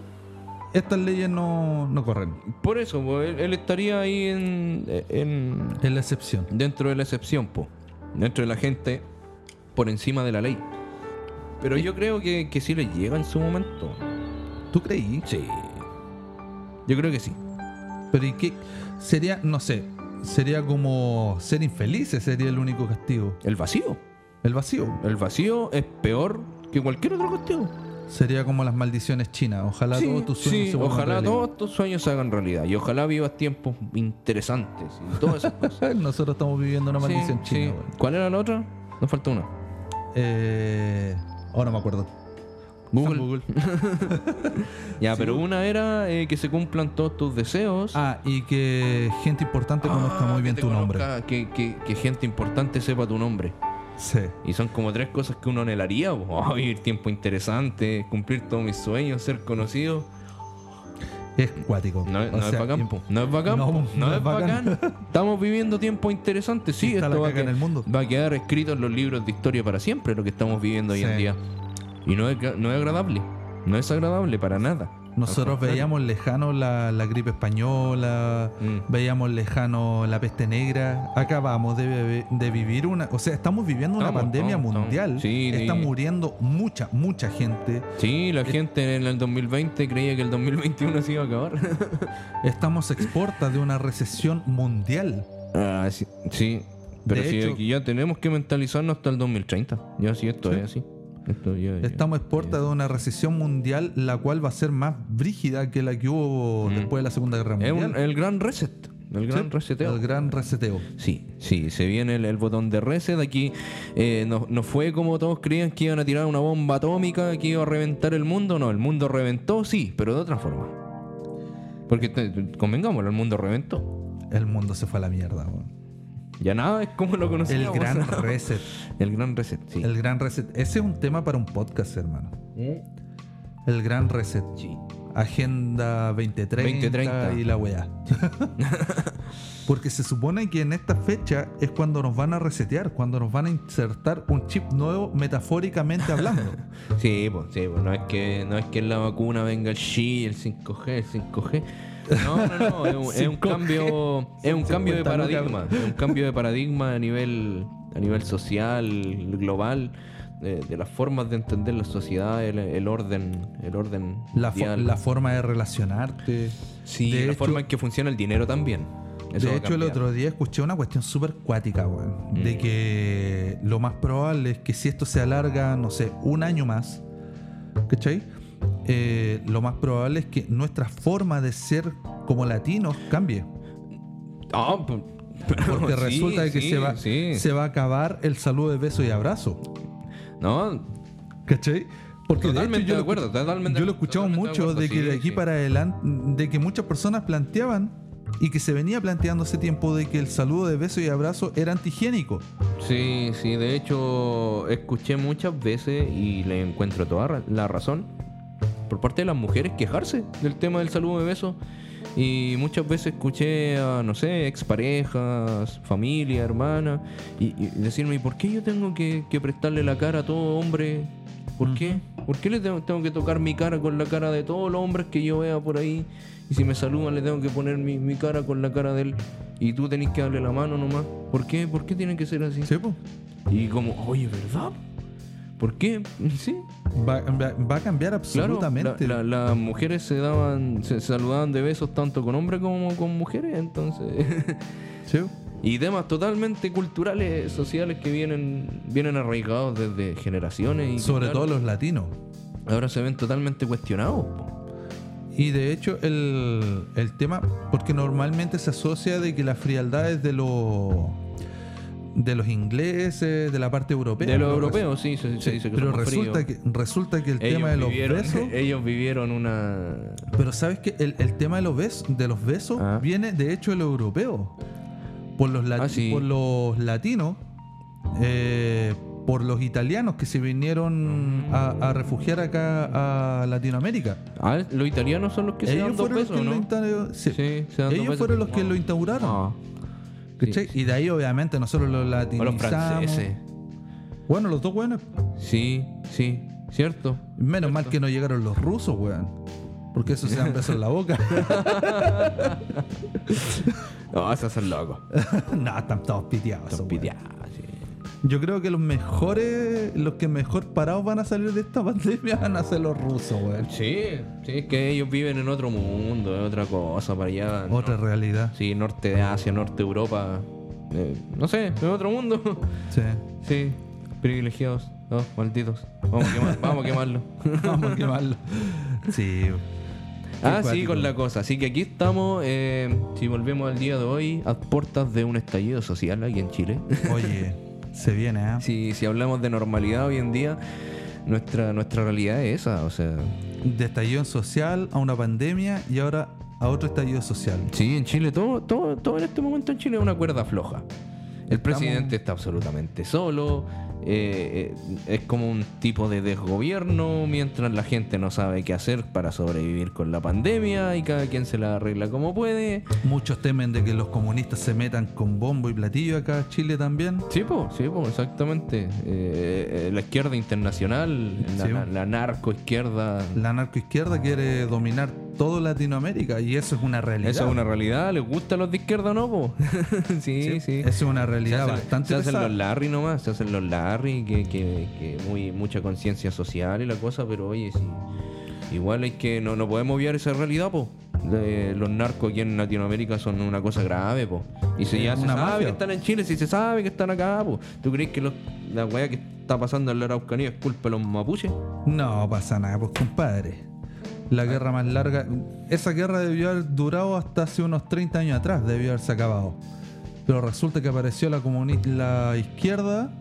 estas leyes no, no corren. por eso, po, él, él estaría ahí en, en la excepción. dentro de la excepción, po. Dentro de la gente por encima de la ley. Pero yo creo que, que sí le llega en su momento. ¿Tú creí? Sí. Yo creo que sí. Pero ¿y qué? Sería, no sé, sería como ser infelices, sería el único castigo. El vacío. El vacío. El vacío es peor que cualquier otro castigo. Sería como las maldiciones chinas. Ojalá Sí, todos tus sueños sí, se ojalá realidad. todos tus sueños se hagan realidad. Y ojalá vivas tiempos interesantes y todas esas cosas. Nosotros estamos viviendo una maldición Sí, china. ¿Cuál era la otra? Nos falta una. Eh, ahora me acuerdo. Google. San Ya, Sí. pero una era eh, que se cumplan todos tus deseos. Ah, y que gente importante conozca Ah, muy que bien tu nombre. conozca, Que, que- que gente importante sepa tu nombre. Sí. Y son como tres cosas que uno anhelaría. Oh, vivir tiempo interesante, cumplir todos mis sueños, ser conocido. Es cuático. No, es bacán. No es bacán, No, po. no No, es es bacán. bacán. Estamos viviendo tiempos interesantes. Sí, esto va a, en el mundo. va a quedar escrito en los libros de historia para siempre, lo que estamos viviendo hoy en día. Y no es, no es agradable. No es agradable para nada. Nosotros veíamos lejano la, la gripe española, Mm. veíamos lejano la peste negra. Acabamos de, de vivir una. O sea, estamos viviendo una Estamos, pandemia estamos, mundial. estamos. Sí, Está sí. muriendo mucha, mucha gente. Sí, la gente en el 2020 creía que el 2021 se iba a acabar. Estamos exportas de una recesión mundial. Ah, sí, sí. Pero De sí, hecho- aquí ya tenemos que mentalizarnos hasta el 2030. Ya sí, esto es así. Esto ya- ya- Estamos de una recesión mundial, la cual va a ser más brígida que la que hubo Mm. después de la Segunda Guerra Mundial. un- el gran reset. El gran Sí, reseteo. El gran reseteo. Sí, sí, se viene el, el botón de reset. Aquí eh, no, no fue como todos creían que iban a tirar una bomba atómica que iba a reventar el mundo. No, el mundo reventó, sí, pero de otra forma. Porque convengámoslo, el mundo reventó. El mundo se fue a la mierda. weón. Ya nada es como lo El conocíamos. gran reset. El gran reset, sí. El gran reset. Ese es un tema para un podcast, hermano. ¿Mm? El gran reset. Sí. Agenda 2030, 2030. y la weá. Porque se supone que en esta fecha es cuando nos van a resetear, cuando nos van a insertar un chip nuevo metafóricamente hablando. Sí, pues, sí, pues, no es que no es que en la vacuna venga el Xi, el 5G, el 5G. No, no, no, es un, es un 5G. cambio, es un cambio de 50 lucas. paradigma, es un cambio de paradigma a nivel a nivel social, global, de, de las formas de entender la sociedad, el, el orden, el orden La, fo- mundial. la forma de relacionarte. sí, de la hecho- forma en que funciona el dinero también. Eso de hecho, el otro día escuché una cuestión súper cuática, weón. De Mm. que lo más probable es que si esto se alarga, no sé, un año más, ¿cachai? Eh, lo más probable es que nuestra forma de ser como latinos cambie. Ah, pues, Porque sí, resulta que sí, se, va, sí. se va a acabar el saludo de beso y abrazo. No, ¿Cachai? Porque de Totalmente hecho yo de lo acuerdo, totalmente- Yo lo he escuchado totalmente de mucho acuerdo, de que de aquí para adelante, de que muchas personas planteaban y que se venía planteando hace tiempo de que el saludo de beso y abrazo era antihigiénico. Sí, sí, de hecho escuché muchas veces y le encuentro toda la razón por parte de las mujeres quejarse del tema del saludo de beso. Y muchas veces escuché a, no sé, exparejas, familia, hermana, y, y decirme, ¿y por qué yo tengo que, que prestarle la cara a todo hombre? ¿Por qué? ¿Por qué le tengo, tengo que tocar mi cara con la cara de todos los hombres que yo vea por ahí? Y si me saludan le tengo que poner mi, mi cara con la cara de él. Y tú tenés que darle la mano nomás. ¿Por qué? ¿Por qué tiene que ser así? ¿Sí, po? Y como, oye, ¿verdad? ¿Por qué? Sí, Va, va- va a cambiar claro. absolutamente. la- la- las mujeres se daban, se saludaban de besos tanto con hombres como con mujeres, entonces. ¿Sí? y temas totalmente culturales, sociales que vienen, vienen arraigados desde generaciones. Y Sobre claro, todo los latinos. Ahora se ven totalmente cuestionados. po. Y de hecho el, el tema, porque normalmente se asocia de que la frialdad es de los de los ingleses, de la parte europea. De los europeos, sí, se, se Sí, dice que pero resulta fríos. que, resulta que el ellos tema de los vivieron, besos. ellos vivieron una. Pero sabes que el, el tema de los besos, de los besos Ah. viene de hecho de los europeos. Por los, lati- Ah, sí. por los latinos, eh, por los italianos que se vinieron a, a refugiar acá a Latinoamérica. Ah, los italianos son los que se dan Ellos dos fueron los besos, que lo sí. Sí, se dan dos Ellos besos. fueron los que Ah. lo instauraron. ¿Cachai? Sí, Y de ahí obviamente nosotros lo O los latinizamos. franceses. Bueno, los dos buenos. Sí, sí, cierto. Menos mal que no llegaron los rusos, weón. Porque eso se dan besos en la boca. No, esos son locos. no, están todos piteados. Weón. piteados. Yo creo que los mejores, los que mejor parados van a salir de esta pandemia van a ser los rusos, weón. Sí, sí, es que ellos viven en otro mundo, es otra cosa para allá. ¿no? Otra realidad. Sí, norte de Asia, norte de Europa. eh, no sé, es otro mundo. Sí. sí, privilegiados. Oh, malditos. Vamos a, quemar- vamos a quemarlo. Vamos a quemarlo. Sí. ah, sí, con la cosa. Así que aquí estamos, eh, si volvemos al día de hoy, a puertas de un estallido social aquí en Chile. Oye, se viene, ¿eh? si, si hablamos de normalidad hoy en día, nuestra, nuestra realidad es esa. O sea, De estallido social a una pandemia y ahora a otro estallido social. sí, en Chile, todo, todo, todo en este momento en Chile es una cuerda floja. El Estamos- presidente está absolutamente solo. Eh, eh, es como un tipo de desgobierno mientras la gente no sabe qué hacer para sobrevivir con la pandemia y cada quien se la arregla como puede. Muchos temen de que los comunistas se metan con bombo y platillo acá a Chile también. Sí, po, sí, po, exactamente. Eh, eh, la izquierda internacional, Sí. la, la narcoizquierda. La narcoizquierda quiere dominar todo Latinoamérica y eso es una realidad. Eso es una realidad. ¿Les gusta a los de izquierda o no? po? sí, sí. Eso es una Se realidad hacen, bastante se hacen pesada. los Larry nomás, se hacen los Larry, que, que, que muy mucha conciencia social y la cosa, pero oye, sí, igual hay que, no, no podemos obviar esa realidad, po. De- los narcos aquí en Latinoamérica son una cosa grave, po. Y si Es ya se sabe mafia. que están en Chile, si se sabe que están acá, po. ¿Tú crees que los- la weá que está pasando en la Araucanía es culpa de los mapuches? No pasa nada, pues compadre. La guerra más larga. Esa guerra debió haber durado hasta hace unos 30 años atrás, debió haberse acabado. Pero resulta que apareció la, la izquierda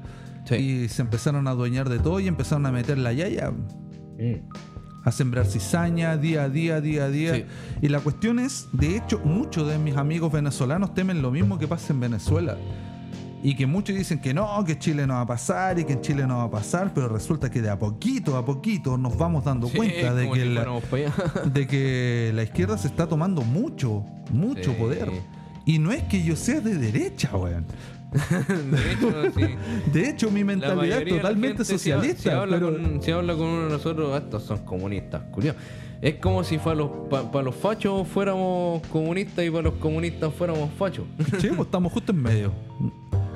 Sí. y se empezaron a adueñar de todo y empezaron a meter la yaya. A sembrar cizaña día a día, día a día. Sí. Y la cuestión es, de hecho, muchos de mis amigos venezolanos temen lo mismo que pasa en Venezuela. Y que muchos dicen que no, que Chile no va a pasar y que en Chile no va a pasar, pero resulta que de a poquito a poquito nos vamos dando Sí, cuenta de que, la, pa' de que la izquierda se está tomando mucho, mucho Sí. poder. Y no es que yo sea de derecha, weón. de hecho, sí. De hecho, mi mentalidad es totalmente socialista. Si, habla pero- con, si habla con uno de nosotros, "Ah, estos son comunistas, curioso. Es como si para los, para los fachos fuéramos comunistas y para los comunistas fuéramos fachos. Sí, pues estamos justo en medio.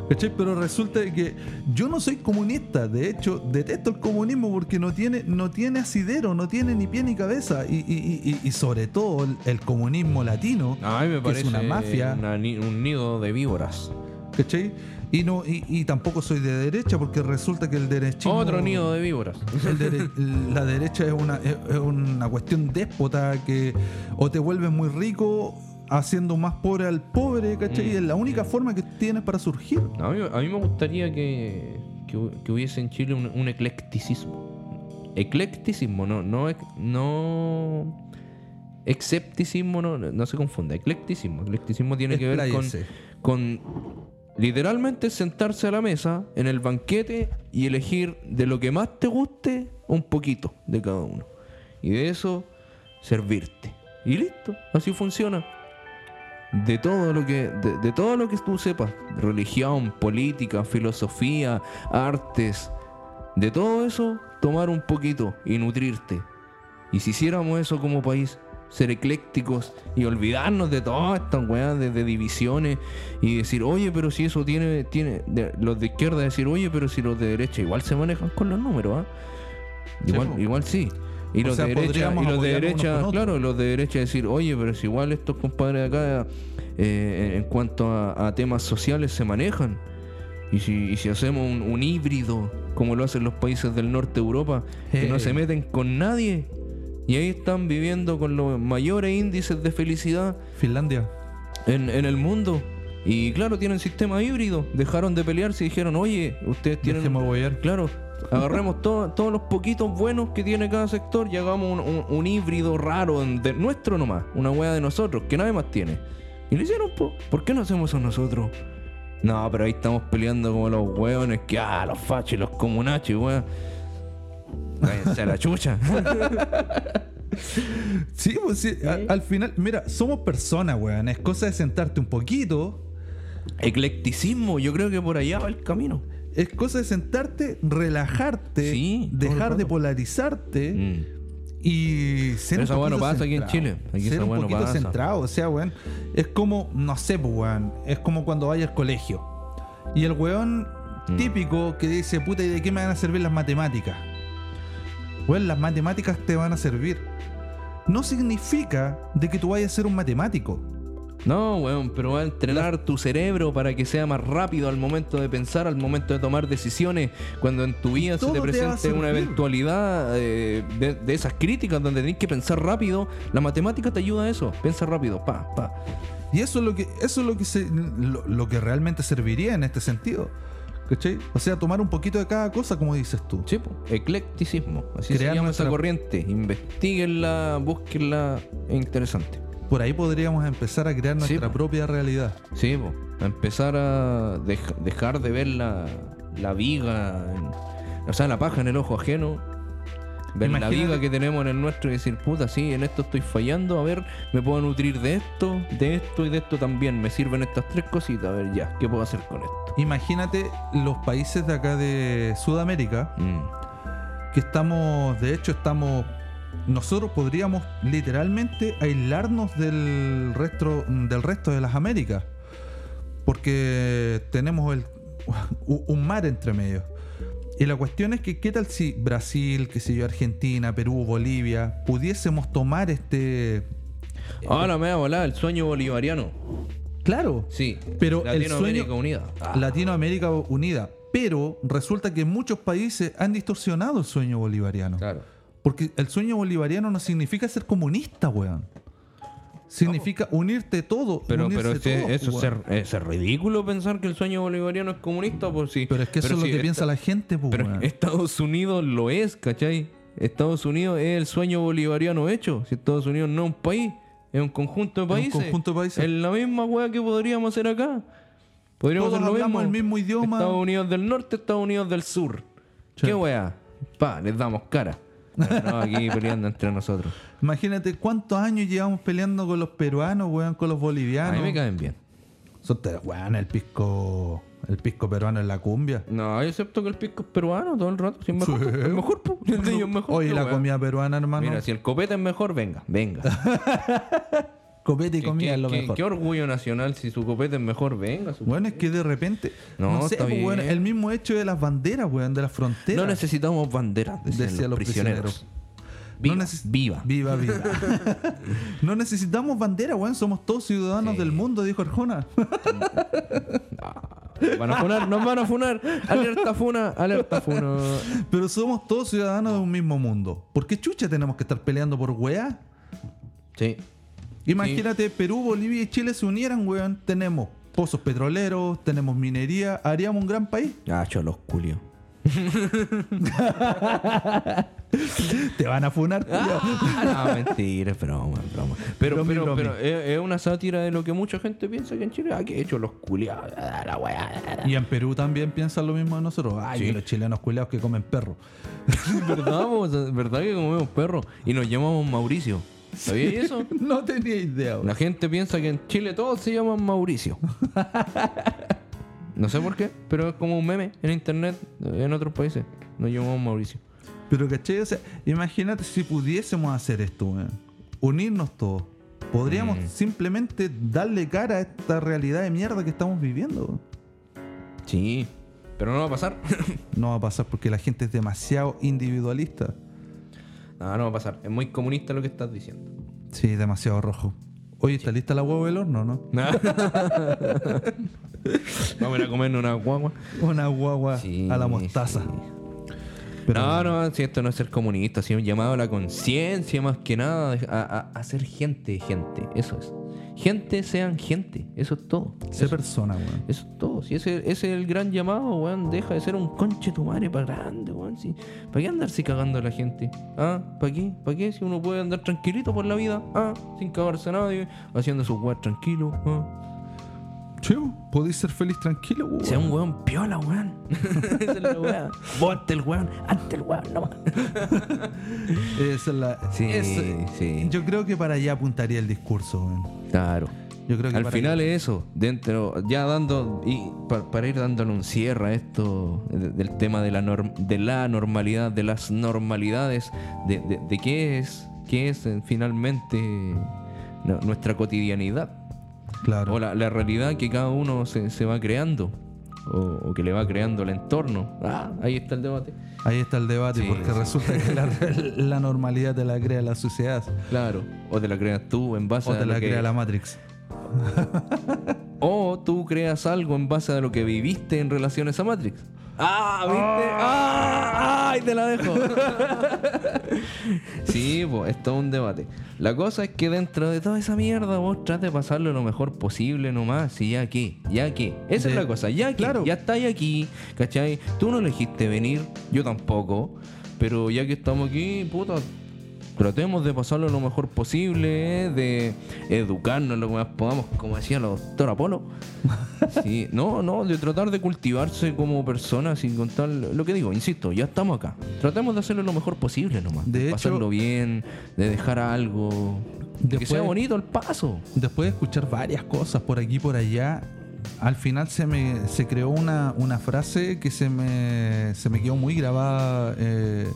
¿Cachai? Pero resulta que yo no soy comunista. De hecho, detesto el comunismo porque no tiene, no tiene asidero, no tiene ni pie ni cabeza. Y, y- y- y sobre todo el, el comunismo latino, A mí me que es una mafia. una un nido de víboras. ¿cachai? Y, no, y, y tampoco soy de derecha porque resulta que el derechismo... Otro nido de víboras. dere- la derecha es una, es, es una cuestión déspota que o te vuelves muy rico haciendo más pobre al pobre, ¿cachai? Mm. Es la única forma que tienes para surgir. A mí, a mí me gustaría que, que, hu- que hubiese en Chile un, un eclecticismo. Eclecticismo, no, no, no. Escepticismo, no, no se confunda. Eclecticismo. Eclecticismo tiene que ver con, con literalmente sentarse a la mesa en el banquete y elegir de lo que más te guste un poquito de cada uno. Y de eso servirte. Y listo, así funciona. De todo lo que de, de todo lo que tú sepas, religión, política, filosofía, artes, de todo eso tomar un poquito y nutrirte. Y si hiciéramos eso como país, ser eclécticos y olvidarnos de todas estas weas de, de divisiones y decir, oye, pero si eso tiene, tiene de- los de izquierda decir, oye, pero si los de derecha igual se manejan con los números. Sí, Igual, igual sí. Y O los sea, de derecha, y los de derecha, claro, los de derecha decir, oye, pero si igual estos compadres de acá eh, en cuanto a, a temas sociales se manejan. Y si, y si hacemos un, un híbrido, como lo hacen los países del norte de Europa, que no Eh. se meten con nadie, y ahí están viviendo con los mayores índices de felicidad Finlandia. en, en el mundo. Y claro, tienen sistema híbrido. Dejaron de pelearse y dijeron, oye, ustedes tienen... Claro, agarremos todo- todos los poquitos buenos que tiene cada sector y hagamos un, un- un híbrido raro de nuestro nomás, una wea de nosotros, que nadie más tiene. Y lo hicieron, po. ¿por qué no hacemos eso nosotros? No, pero ahí estamos peleando como los hueones que, ah, los fachos y los comunachos, weón. Váyanse a la chucha. Sí, pues sí, a- al final, mira, somos personas, weón. Es cosa de sentarte un poquito. Eclecticismo, yo creo que por allá va el camino. Es cosa de sentarte, relajarte, Sí, dejar de polarizarte Mm. y ser Pero un no poquito pasa aquí en centrado. Chile. Aquí ser un no poquito centrado, o sea, weón. Es como, no sé, pues, weón. Es como cuando vayas al colegio. Y el weón Mm. típico que dice, puta, ¿y de qué me van a servir las matemáticas? Weón, las matemáticas te van a servir. No significa de que tú vayas a ser un matemático. No, weón, pero va a entrenar tu cerebro para que sea más rápido al momento de pensar, al momento de tomar decisiones, cuando en tu vida se te presente una eventualidad eh, de, de esas críticas donde tenés que pensar rápido, la matemática te ayuda a eso, piensa rápido, pa, pa. Y eso es lo que, eso es lo que se, lo, lo que realmente serviría en este sentido. ¿Cachai? O sea, tomar un poquito de cada cosa, como dices tú. Sí, po, eclecticismo, así Crear se llama nuestra- esa corriente, investiguenla, búsquenla, es interesante. Por ahí podríamos empezar a crear nuestra propia realidad. Sí, po, a empezar a dej- dejar de ver la, la viga, en- o sea, la paja en el ojo ajeno. Ver la viga que tenemos en el nuestro y decir, puta, sí, en esto estoy fallando, a ver, me puedo nutrir de esto, de esto y de esto también. Me sirven estas tres cositas, a ver ya, ¿qué puedo hacer con esto? Imagínate los países de acá de Sudamérica, Mm, que estamos, de hecho, estamos. Nosotros podríamos literalmente aislarnos del resto, del resto de las Américas. Porque tenemos el, un mar entre medio. Y la cuestión es que, ¿qué tal si Brasil, qué sé yo, Argentina, Perú, Bolivia, pudiésemos tomar este. Ahora me va a volar el sueño bolivariano. Claro, Sí, Pero el Latinoamérica sueño- unida. Ah, Latinoamérica unida. Pero resulta que muchos países han distorsionado el sueño bolivariano. claro. Porque el sueño bolivariano no significa ser comunista, weón. Significa unirte todo. Pero, pero es que todo, eso es, weón. ser- es ser ridículo pensar que el sueño bolivariano es comunista por si. Pero es que eso es lo que esta- piensa la gente, pues, Pero weón. Estados Unidos lo es, ¿cachai? Estados Unidos es el sueño bolivariano hecho. Si Estados Unidos no es un país, es un conjunto de Es un países. conjunto de países. Es la misma weá que podríamos hacer acá. Podríamos Todos hacer lo hablamos mismo. el mismo idioma. Estados Unidos del norte, Estados Unidos del sur. Sí. ¿Qué weá? Pa, les damos cara. No, aquí peleando entre nosotros. Imagínate cuántos años llevamos peleando con los peruanos, weón, con los A bolivianos. mí me caen bien. Son weón, el pisco. El pisco peruano en la cumbia. No, yo acepto que el pisco es peruano todo el rato. Si es mejor, Sí. es mejor, po. El de ellos es mejor. Oye, la weón. comida peruana, hermano. Mira, si el copete es mejor, venga, venga. Copete y ¿Qué, comida es lo qué- mejor. qué orgullo nacional si su copete es mejor, venga. su- Bueno, es que de repente. No, No, sé, pues, el mismo hecho de las banderas, weón, de las fronteras. No necesitamos banderas, decían Decían los los prisioneros. prisioneros. Viva, No viva. Viva, viva. no necesitamos bandera, weón. Somos todos ciudadanos Sí. del mundo, dijo Arjona. Van a funar, nos van a funar. Alerta funa, alerta funa. Pero somos todos ciudadanos de un mismo mundo. ¿Por qué chucha tenemos que estar peleando por weá? Sí. Imagínate, Perú, Bolivia y Chile se unieran, weón. Tenemos pozos petroleros, tenemos minería. Haríamos un gran país. Ah, cholos culio. Te van a funar. Ah, no, mentira, es broma, es broma. Pero, Bromi, pero, bromi. pero es, es una sátira de lo que mucha gente piensa que en Chile, ah, que he hecho los culiados, la weá. Y en Perú también piensan lo mismo de nosotros. Ay, Sí. que los chilenos culiados que comen perro. ¿Verdad, ¿Verdad que comemos perro? Y nos llamamos Mauricio. ¿Sabías eso? no tenía idea, weón. La gente piensa que en Chile todos se llaman Mauricio. No sé por qué, pero es como un meme en internet, en otros países. Nos llamamos Mauricio. Pero, ¿cachai? O sea, imagínate si pudiésemos hacer esto, weón. Unirnos todos. Podríamos Mm. simplemente darle cara a esta realidad de mierda que estamos viviendo. Sí, pero no va a pasar. No va a pasar porque la gente es demasiado individualista. No, no va a pasar. Es muy comunista lo que estás diciendo. Sí, demasiado rojo. Oye, ¿está lista la huevo del horno, no? Vamos a ir a comernos una guagua. Una guagua Sí, a la mostaza. sí. Pero- no, no, si esto no es ser comunista, sino un llamado a la conciencia más que nada, a, a- a ser gente, gente, eso es. Gente sean gente, eso es todo. Sé persona, weón. eso es todo. Si ese, ese es el gran llamado, weón, deja de ser un conche tu madre para grande, weón. Si, ¿Para qué andarse cagando a la gente? ¿Ah? ¿Para qué? ¿Para qué? Si uno puede andar tranquilito por la vida, ¿ah? Sin cagarse a nadie, haciendo sus weas tranquilo, ¿ah? Podéis ser feliz tranquilo, weón. Sea un weón piola, weón. Esa es la weá. Vos ante el weón, ante el weón, nomás. Esa es la. Sí, esa- sí. Yo creo que para allá apuntaría el discurso, weón. Claro. Yo creo que Al para final es eso, dentro, ya dando, y pa- para, ir dándole un cierre a esto de- del tema de la, norm- de la normalidad, de las normalidades, de, de- de qué es, qué es eh, finalmente no- nuestra cotidianidad, Claro. o la, la realidad que cada uno se, se va creando, o, o que le va creando el entorno. Ah, ahí está el debate. Ahí está el debate, Sí, porque sí. resulta que la, la normalidad te la crea la sociedad Claro, o te la creas tú en base o a te lo la que- crea la Matrix. O tú creas algo en base a lo que viviste en relaciones a Matrix. Ah, ¿viste? Ah, ¡Ay, te la dejo! sí, pues, es todo un debate. La cosa es que dentro de toda esa mierda vos trates de pasarlo lo mejor posible nomás. Y ya que, ya que. Esa es la cosa, ya que. claro. Ya estáis aquí, ¿cachai? Tú no elegiste venir, yo tampoco. Pero ya que estamos aquí, puta, tratemos de pasarlo lo mejor posible, de educarnos lo que más podamos, como decía la doctora Polo. Sí, no, no, de tratar de cultivarse como persona sin contar lo que digo, insisto, ya estamos acá. Tratemos de hacerlo lo mejor posible nomás. De hecho- pasarlo bien, de dejar algo. de que Después- sea bonito el paso. Después de escuchar varias cosas por aquí y por allá, al final se me se creó una, una frase que se me, se me quedó muy grabada eh,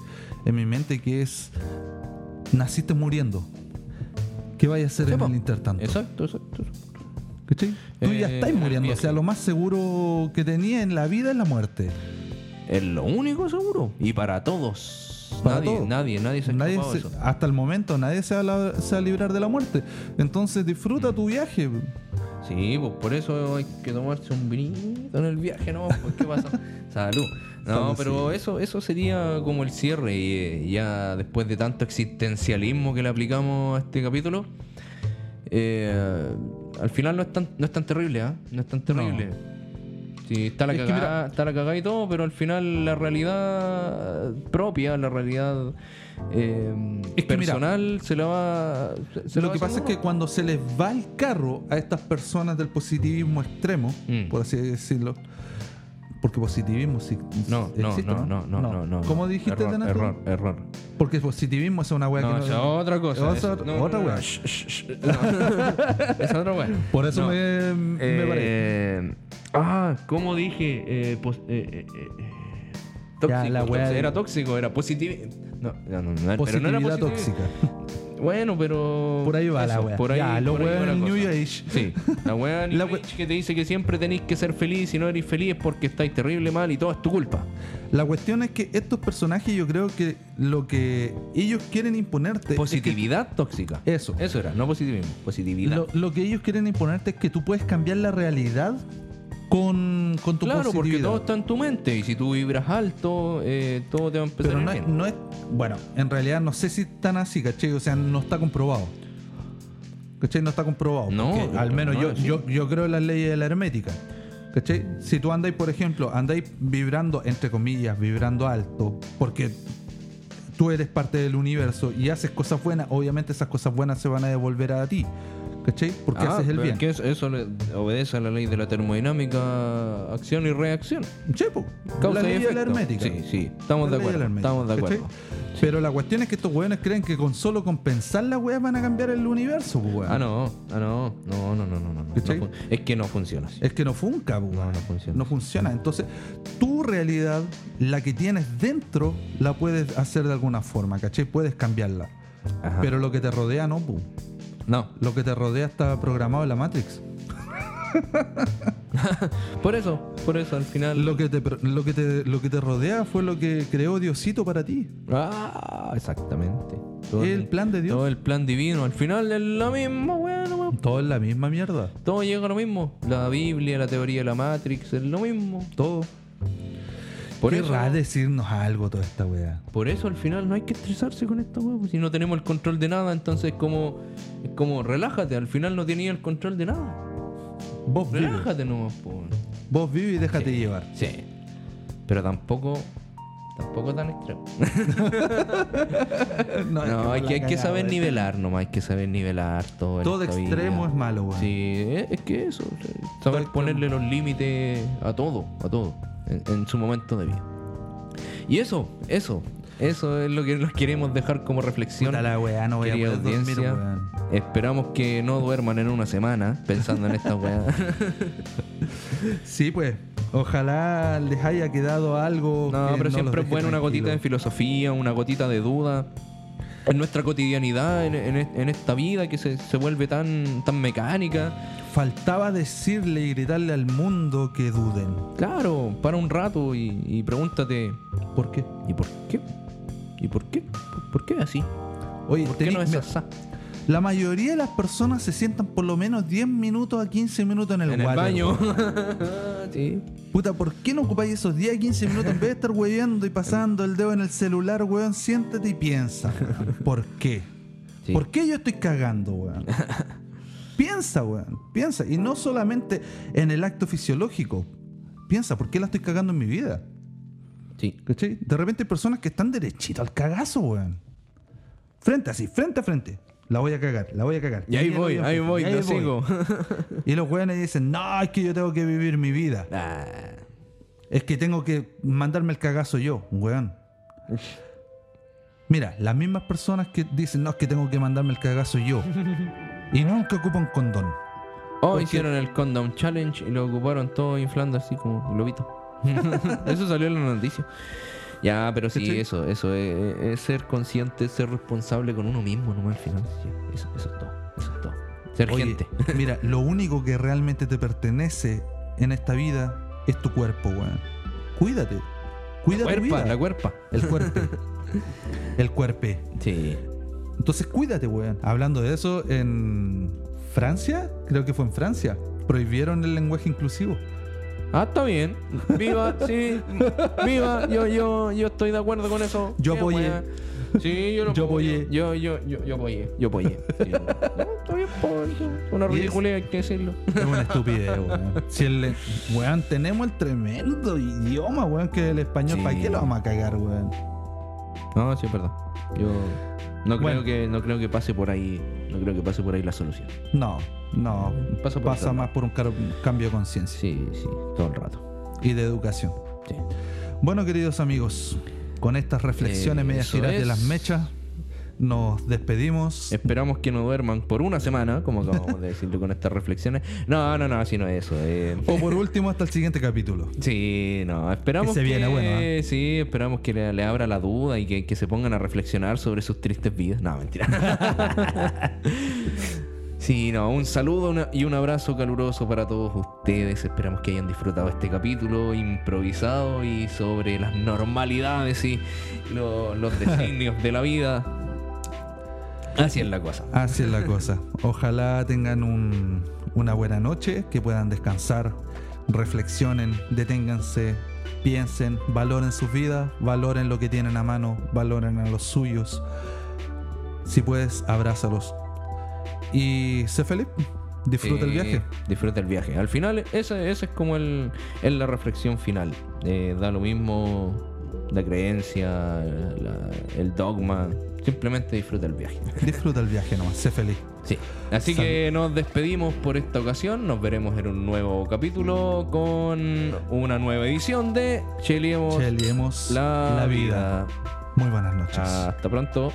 en mi mente que es naciste muriendo. ¿Qué vaya a hacer Sí, en po. el intertanto? Exacto, exacto. ¿Cachai? Tú ya Eh, estás muriendo. O sea, lo más seguro que tenía en la vida es la muerte. Es lo único seguro. Y para todos. Para nadie, nadie, nadie se ha Nadie se- eso. hasta el momento nadie se va, a la- se va a librar de la muerte. Entonces disfruta tu viaje. Sí, pues por eso hay que tomarse un vinito en el viaje, ¿no? Pues, ¿Qué pasa? Salud. No, pero eso, eso sería como el cierre. Y eh, ya después de tanto existencialismo que le aplicamos a este capítulo, eh, al final no es tan, no es tan terrible, ¿ah? No es tan terrible. Sí, está la, Es cagada, está la cagada y todo, pero al final la realidad propia, la realidad eh, Es que mira, personal se la va. se- Lo que pasa es que cuando se les va el carro a estas personas del positivismo extremo, Mm. por así decirlo, Porque positivismo sí, No, no, existe, no, no, no, no, no. ¿Cómo dijiste, error, Donato? error, error. Porque positivismo es una weá No, que no. es otra cosa. Eso- otra- no, otra no, weá. no, no. Es otra weá. Por eso No. me, me parece. Eh, ah, ¿cómo dije? Eh, pos- eh, eh, eh, eh, tóxico, Ya, la tóxico. de- Era tóxico, era positivo. No, no, no, no, pero no era positivo. tóxica. Bueno, pero. Por ahí va la wea. Por ahí, Ya, los por ahí va la New. Age. Sí, la wea New La Age que te dice que siempre tenéis que ser feliz. Si no eres feliz es porque estáis terrible mal y todo es tu culpa. La cuestión es que estos personajes, yo creo que lo que ellos quieren imponerte. es Positividad tóxica. que- eso. Eso era, no positivismo. Positividad. Lo, lo que ellos quieren imponerte es que tú puedes cambiar la realidad con, con tu claro, porque todo está en tu mente. Y si tú vibras alto, eh, todo te va a empezar Pero a no ir es, bien. no es. Bueno, en realidad no sé si es tan así, ¿cachai? O sea, no está comprobado. ¿Cachai? No está comprobado. No, porque al menos no, yo, yo, yo creo en las leyes de la hermética. ¿Cachai? Si tú andáis, por ejemplo, andáis vibrando, entre comillas, vibrando alto, porque tú eres parte del universo y haces cosas buenas, obviamente esas cosas buenas se van a devolver a ti. ¿Cachai? Porque Ah, haces el bien. que eso, le- obedece a la ley de la termodinámica, acción y reacción. Sí, po. Causa la y ley de la hermética. Sí, sí, estamos La de acuerdo. Estamos de acuerdo. Pero la cuestión es que estos weones creen que con solo compensar las weas van a cambiar el universo, pues, weón. Ah, no, ah, no, no, no, no, no, no. es que no funciona así. Es que no funca, pues, No, weón. no funciona. No funciona. Entonces, tu realidad, la que tienes dentro, la puedes hacer de alguna forma, ¿cachai? Puedes cambiarla. Ajá. Pero lo que te rodea no, pues. No, Lo que te rodea está programado en la Matrix. por eso, por eso al final. Lo que te, lo que te, lo que te rodea fue lo que creó Diosito para ti. Ah, exactamente. Todo El plan de Dios. Todo el plan divino. Al final es la misma, weón. weón. Todo es la misma mierda. Todo llega a lo mismo. La Biblia, la teoría de la Matrix, es lo mismo. Todo. Por eso, Querrá decirnos algo toda esta wea. por eso al final no hay que estresarse con esta weón. Si no tenemos el control de nada, entonces es como, es como relájate. Al final no tenías el control de nada. Vos vive. Relájate nomás, po. Vos vive y déjate llevar. Sí. Pero tampoco. Tampoco tan extremo. No, No, hay que, hay que cagada, saber nivelar nomás, hay que saber nivelar todo. Todo extremo vida. es malo, weón. Sí, es, es que eso. Saber extremo. ponerle los límites a todo, a todo, en, en su momento de vida. Y eso, eso, eso es lo que nos queremos dejar como reflexión. Puta la weá, no voy a poder dormir, audiencia. weón. Esperamos que no duerman en una semana pensando en esta weá. Sí, pues. Ojalá les haya quedado algo. No, que pero los siempre es una gotita de filosofía, una gotita de duda. En nuestra cotidianidad, en, en- en esta vida que se, se vuelve tan, tan mecánica. Faltaba decirle y gritarle al mundo que duden. Claro, para un rato y, y pregúntate, ¿Por qué? ¿y por qué? ¿Y por qué? ¿Por, por qué así? Oye, ¿Por qué no es así? la mayoría de las personas se sientan por lo menos 10 minutos a 15 minutos en el, En el baño. sí. Puta, ¿por qué no ocupáis esos 10 a 15 minutos en vez de estar hueveando y pasando el dedo en el celular, weón? Siéntate y piensa. ¿Por qué? Sí. ¿Por qué yo estoy cagando, weón? Piensa, weón. Piensa. Y no solamente en el acto fisiológico. Piensa, ¿por qué la estoy cagando en mi vida? Sí. ¿Cachai? De repente hay personas que están derechito al cagazo, weón. Frente así, frente a frente. La voy a cagar, la voy a cagar. Y ahí voy, ahí voy, y ahí lo sigo. Y los weones dicen, no, es que yo tengo que vivir mi vida. Es que tengo que mandarme el cagazo yo, weón. Mira, las mismas personas que dicen, no, es que tengo que mandarme el cagazo yo. y nunca ocupan condón. Oh, Porque- hicieron el Condom Challenge y lo ocuparon todo inflando así como globito. eso salió en la noticia. Ya, pero sí, ¿Cachai? eso, eso es, es ser consciente, ser responsable con uno mismo nomás al final. Eso, eso es todo, eso es todo. Ser Oye, gente. mira, lo único que realmente te pertenece en esta vida es tu cuerpo, weón. Cuídate. Cuida la tu cuerpa, vida. la cuerpa. El cuerpo. el cuerpo. Sí. Entonces cuídate, weón. Hablando de eso, en Francia, creo que fue en Francia, prohibieron el lenguaje inclusivo. Ah, está bien. Viva, sí. Viva. Yo, yo, yo estoy de acuerdo con eso. Yo apoyé. Sí, yo lo Yo apoyé. Yo, yo, yo, yo apoyé. Yo apoyé. Sí. No, está bien, pues, Una ridiculez, hay que decirlo. Es una estupidez, weón. Si el, weón, tenemos el tremendo idioma, weón, que el español, Sí. ¿para qué lo vamos a cagar, weón? No, sí, verdad. Yo no Bueno. creo que no creo que pase por ahí, no creo que pase por ahí la solución. No, no. Pasa Pasa, por otro más por un cambio de conciencia. Sí, sí, todo el rato. y de educación. Sí. Bueno, queridos amigos, con estas reflexiones Eh, medias tiradas de las mechas, nos despedimos. Esperamos que no duerman por una semana, como acabamos de decirlo con estas reflexiones. No, no, no, así no es eso. eh. O por último, hasta el siguiente capítulo. Sí, no, esperamos Que se viene bueno, ¿eh? sí, esperamos que le, le abra la duda y que, que se pongan a reflexionar sobre sus tristes vidas. No, mentira. sí, no, un saludo y un abrazo caluroso para todos ustedes. Esperamos que hayan disfrutado este capítulo improvisado y sobre las normalidades y lo- los designios de la vida. Así es la cosa. Así es la cosa. Ojalá tengan un- una buena noche, que puedan descansar, reflexionen, deténganse, piensen, valoren sus vidas, valoren lo que tienen a mano, valoren a los suyos. Si puedes, abrázalos. Y sé feliz, disfruta el Eh, viaje. Disfruta el viaje. Al final, esa, esa es como el, es la reflexión final. Eh, da lo mismo la creencia, la- el dogma. Simplemente disfruta el viaje. Disfruta el viaje nomás, sé feliz. Sí. Así que nos despedimos por esta ocasión. Nos veremos en un nuevo capítulo con una nueva edición de Cheliemos Cheliemos la, vida. Muy buenas noches. Hasta pronto.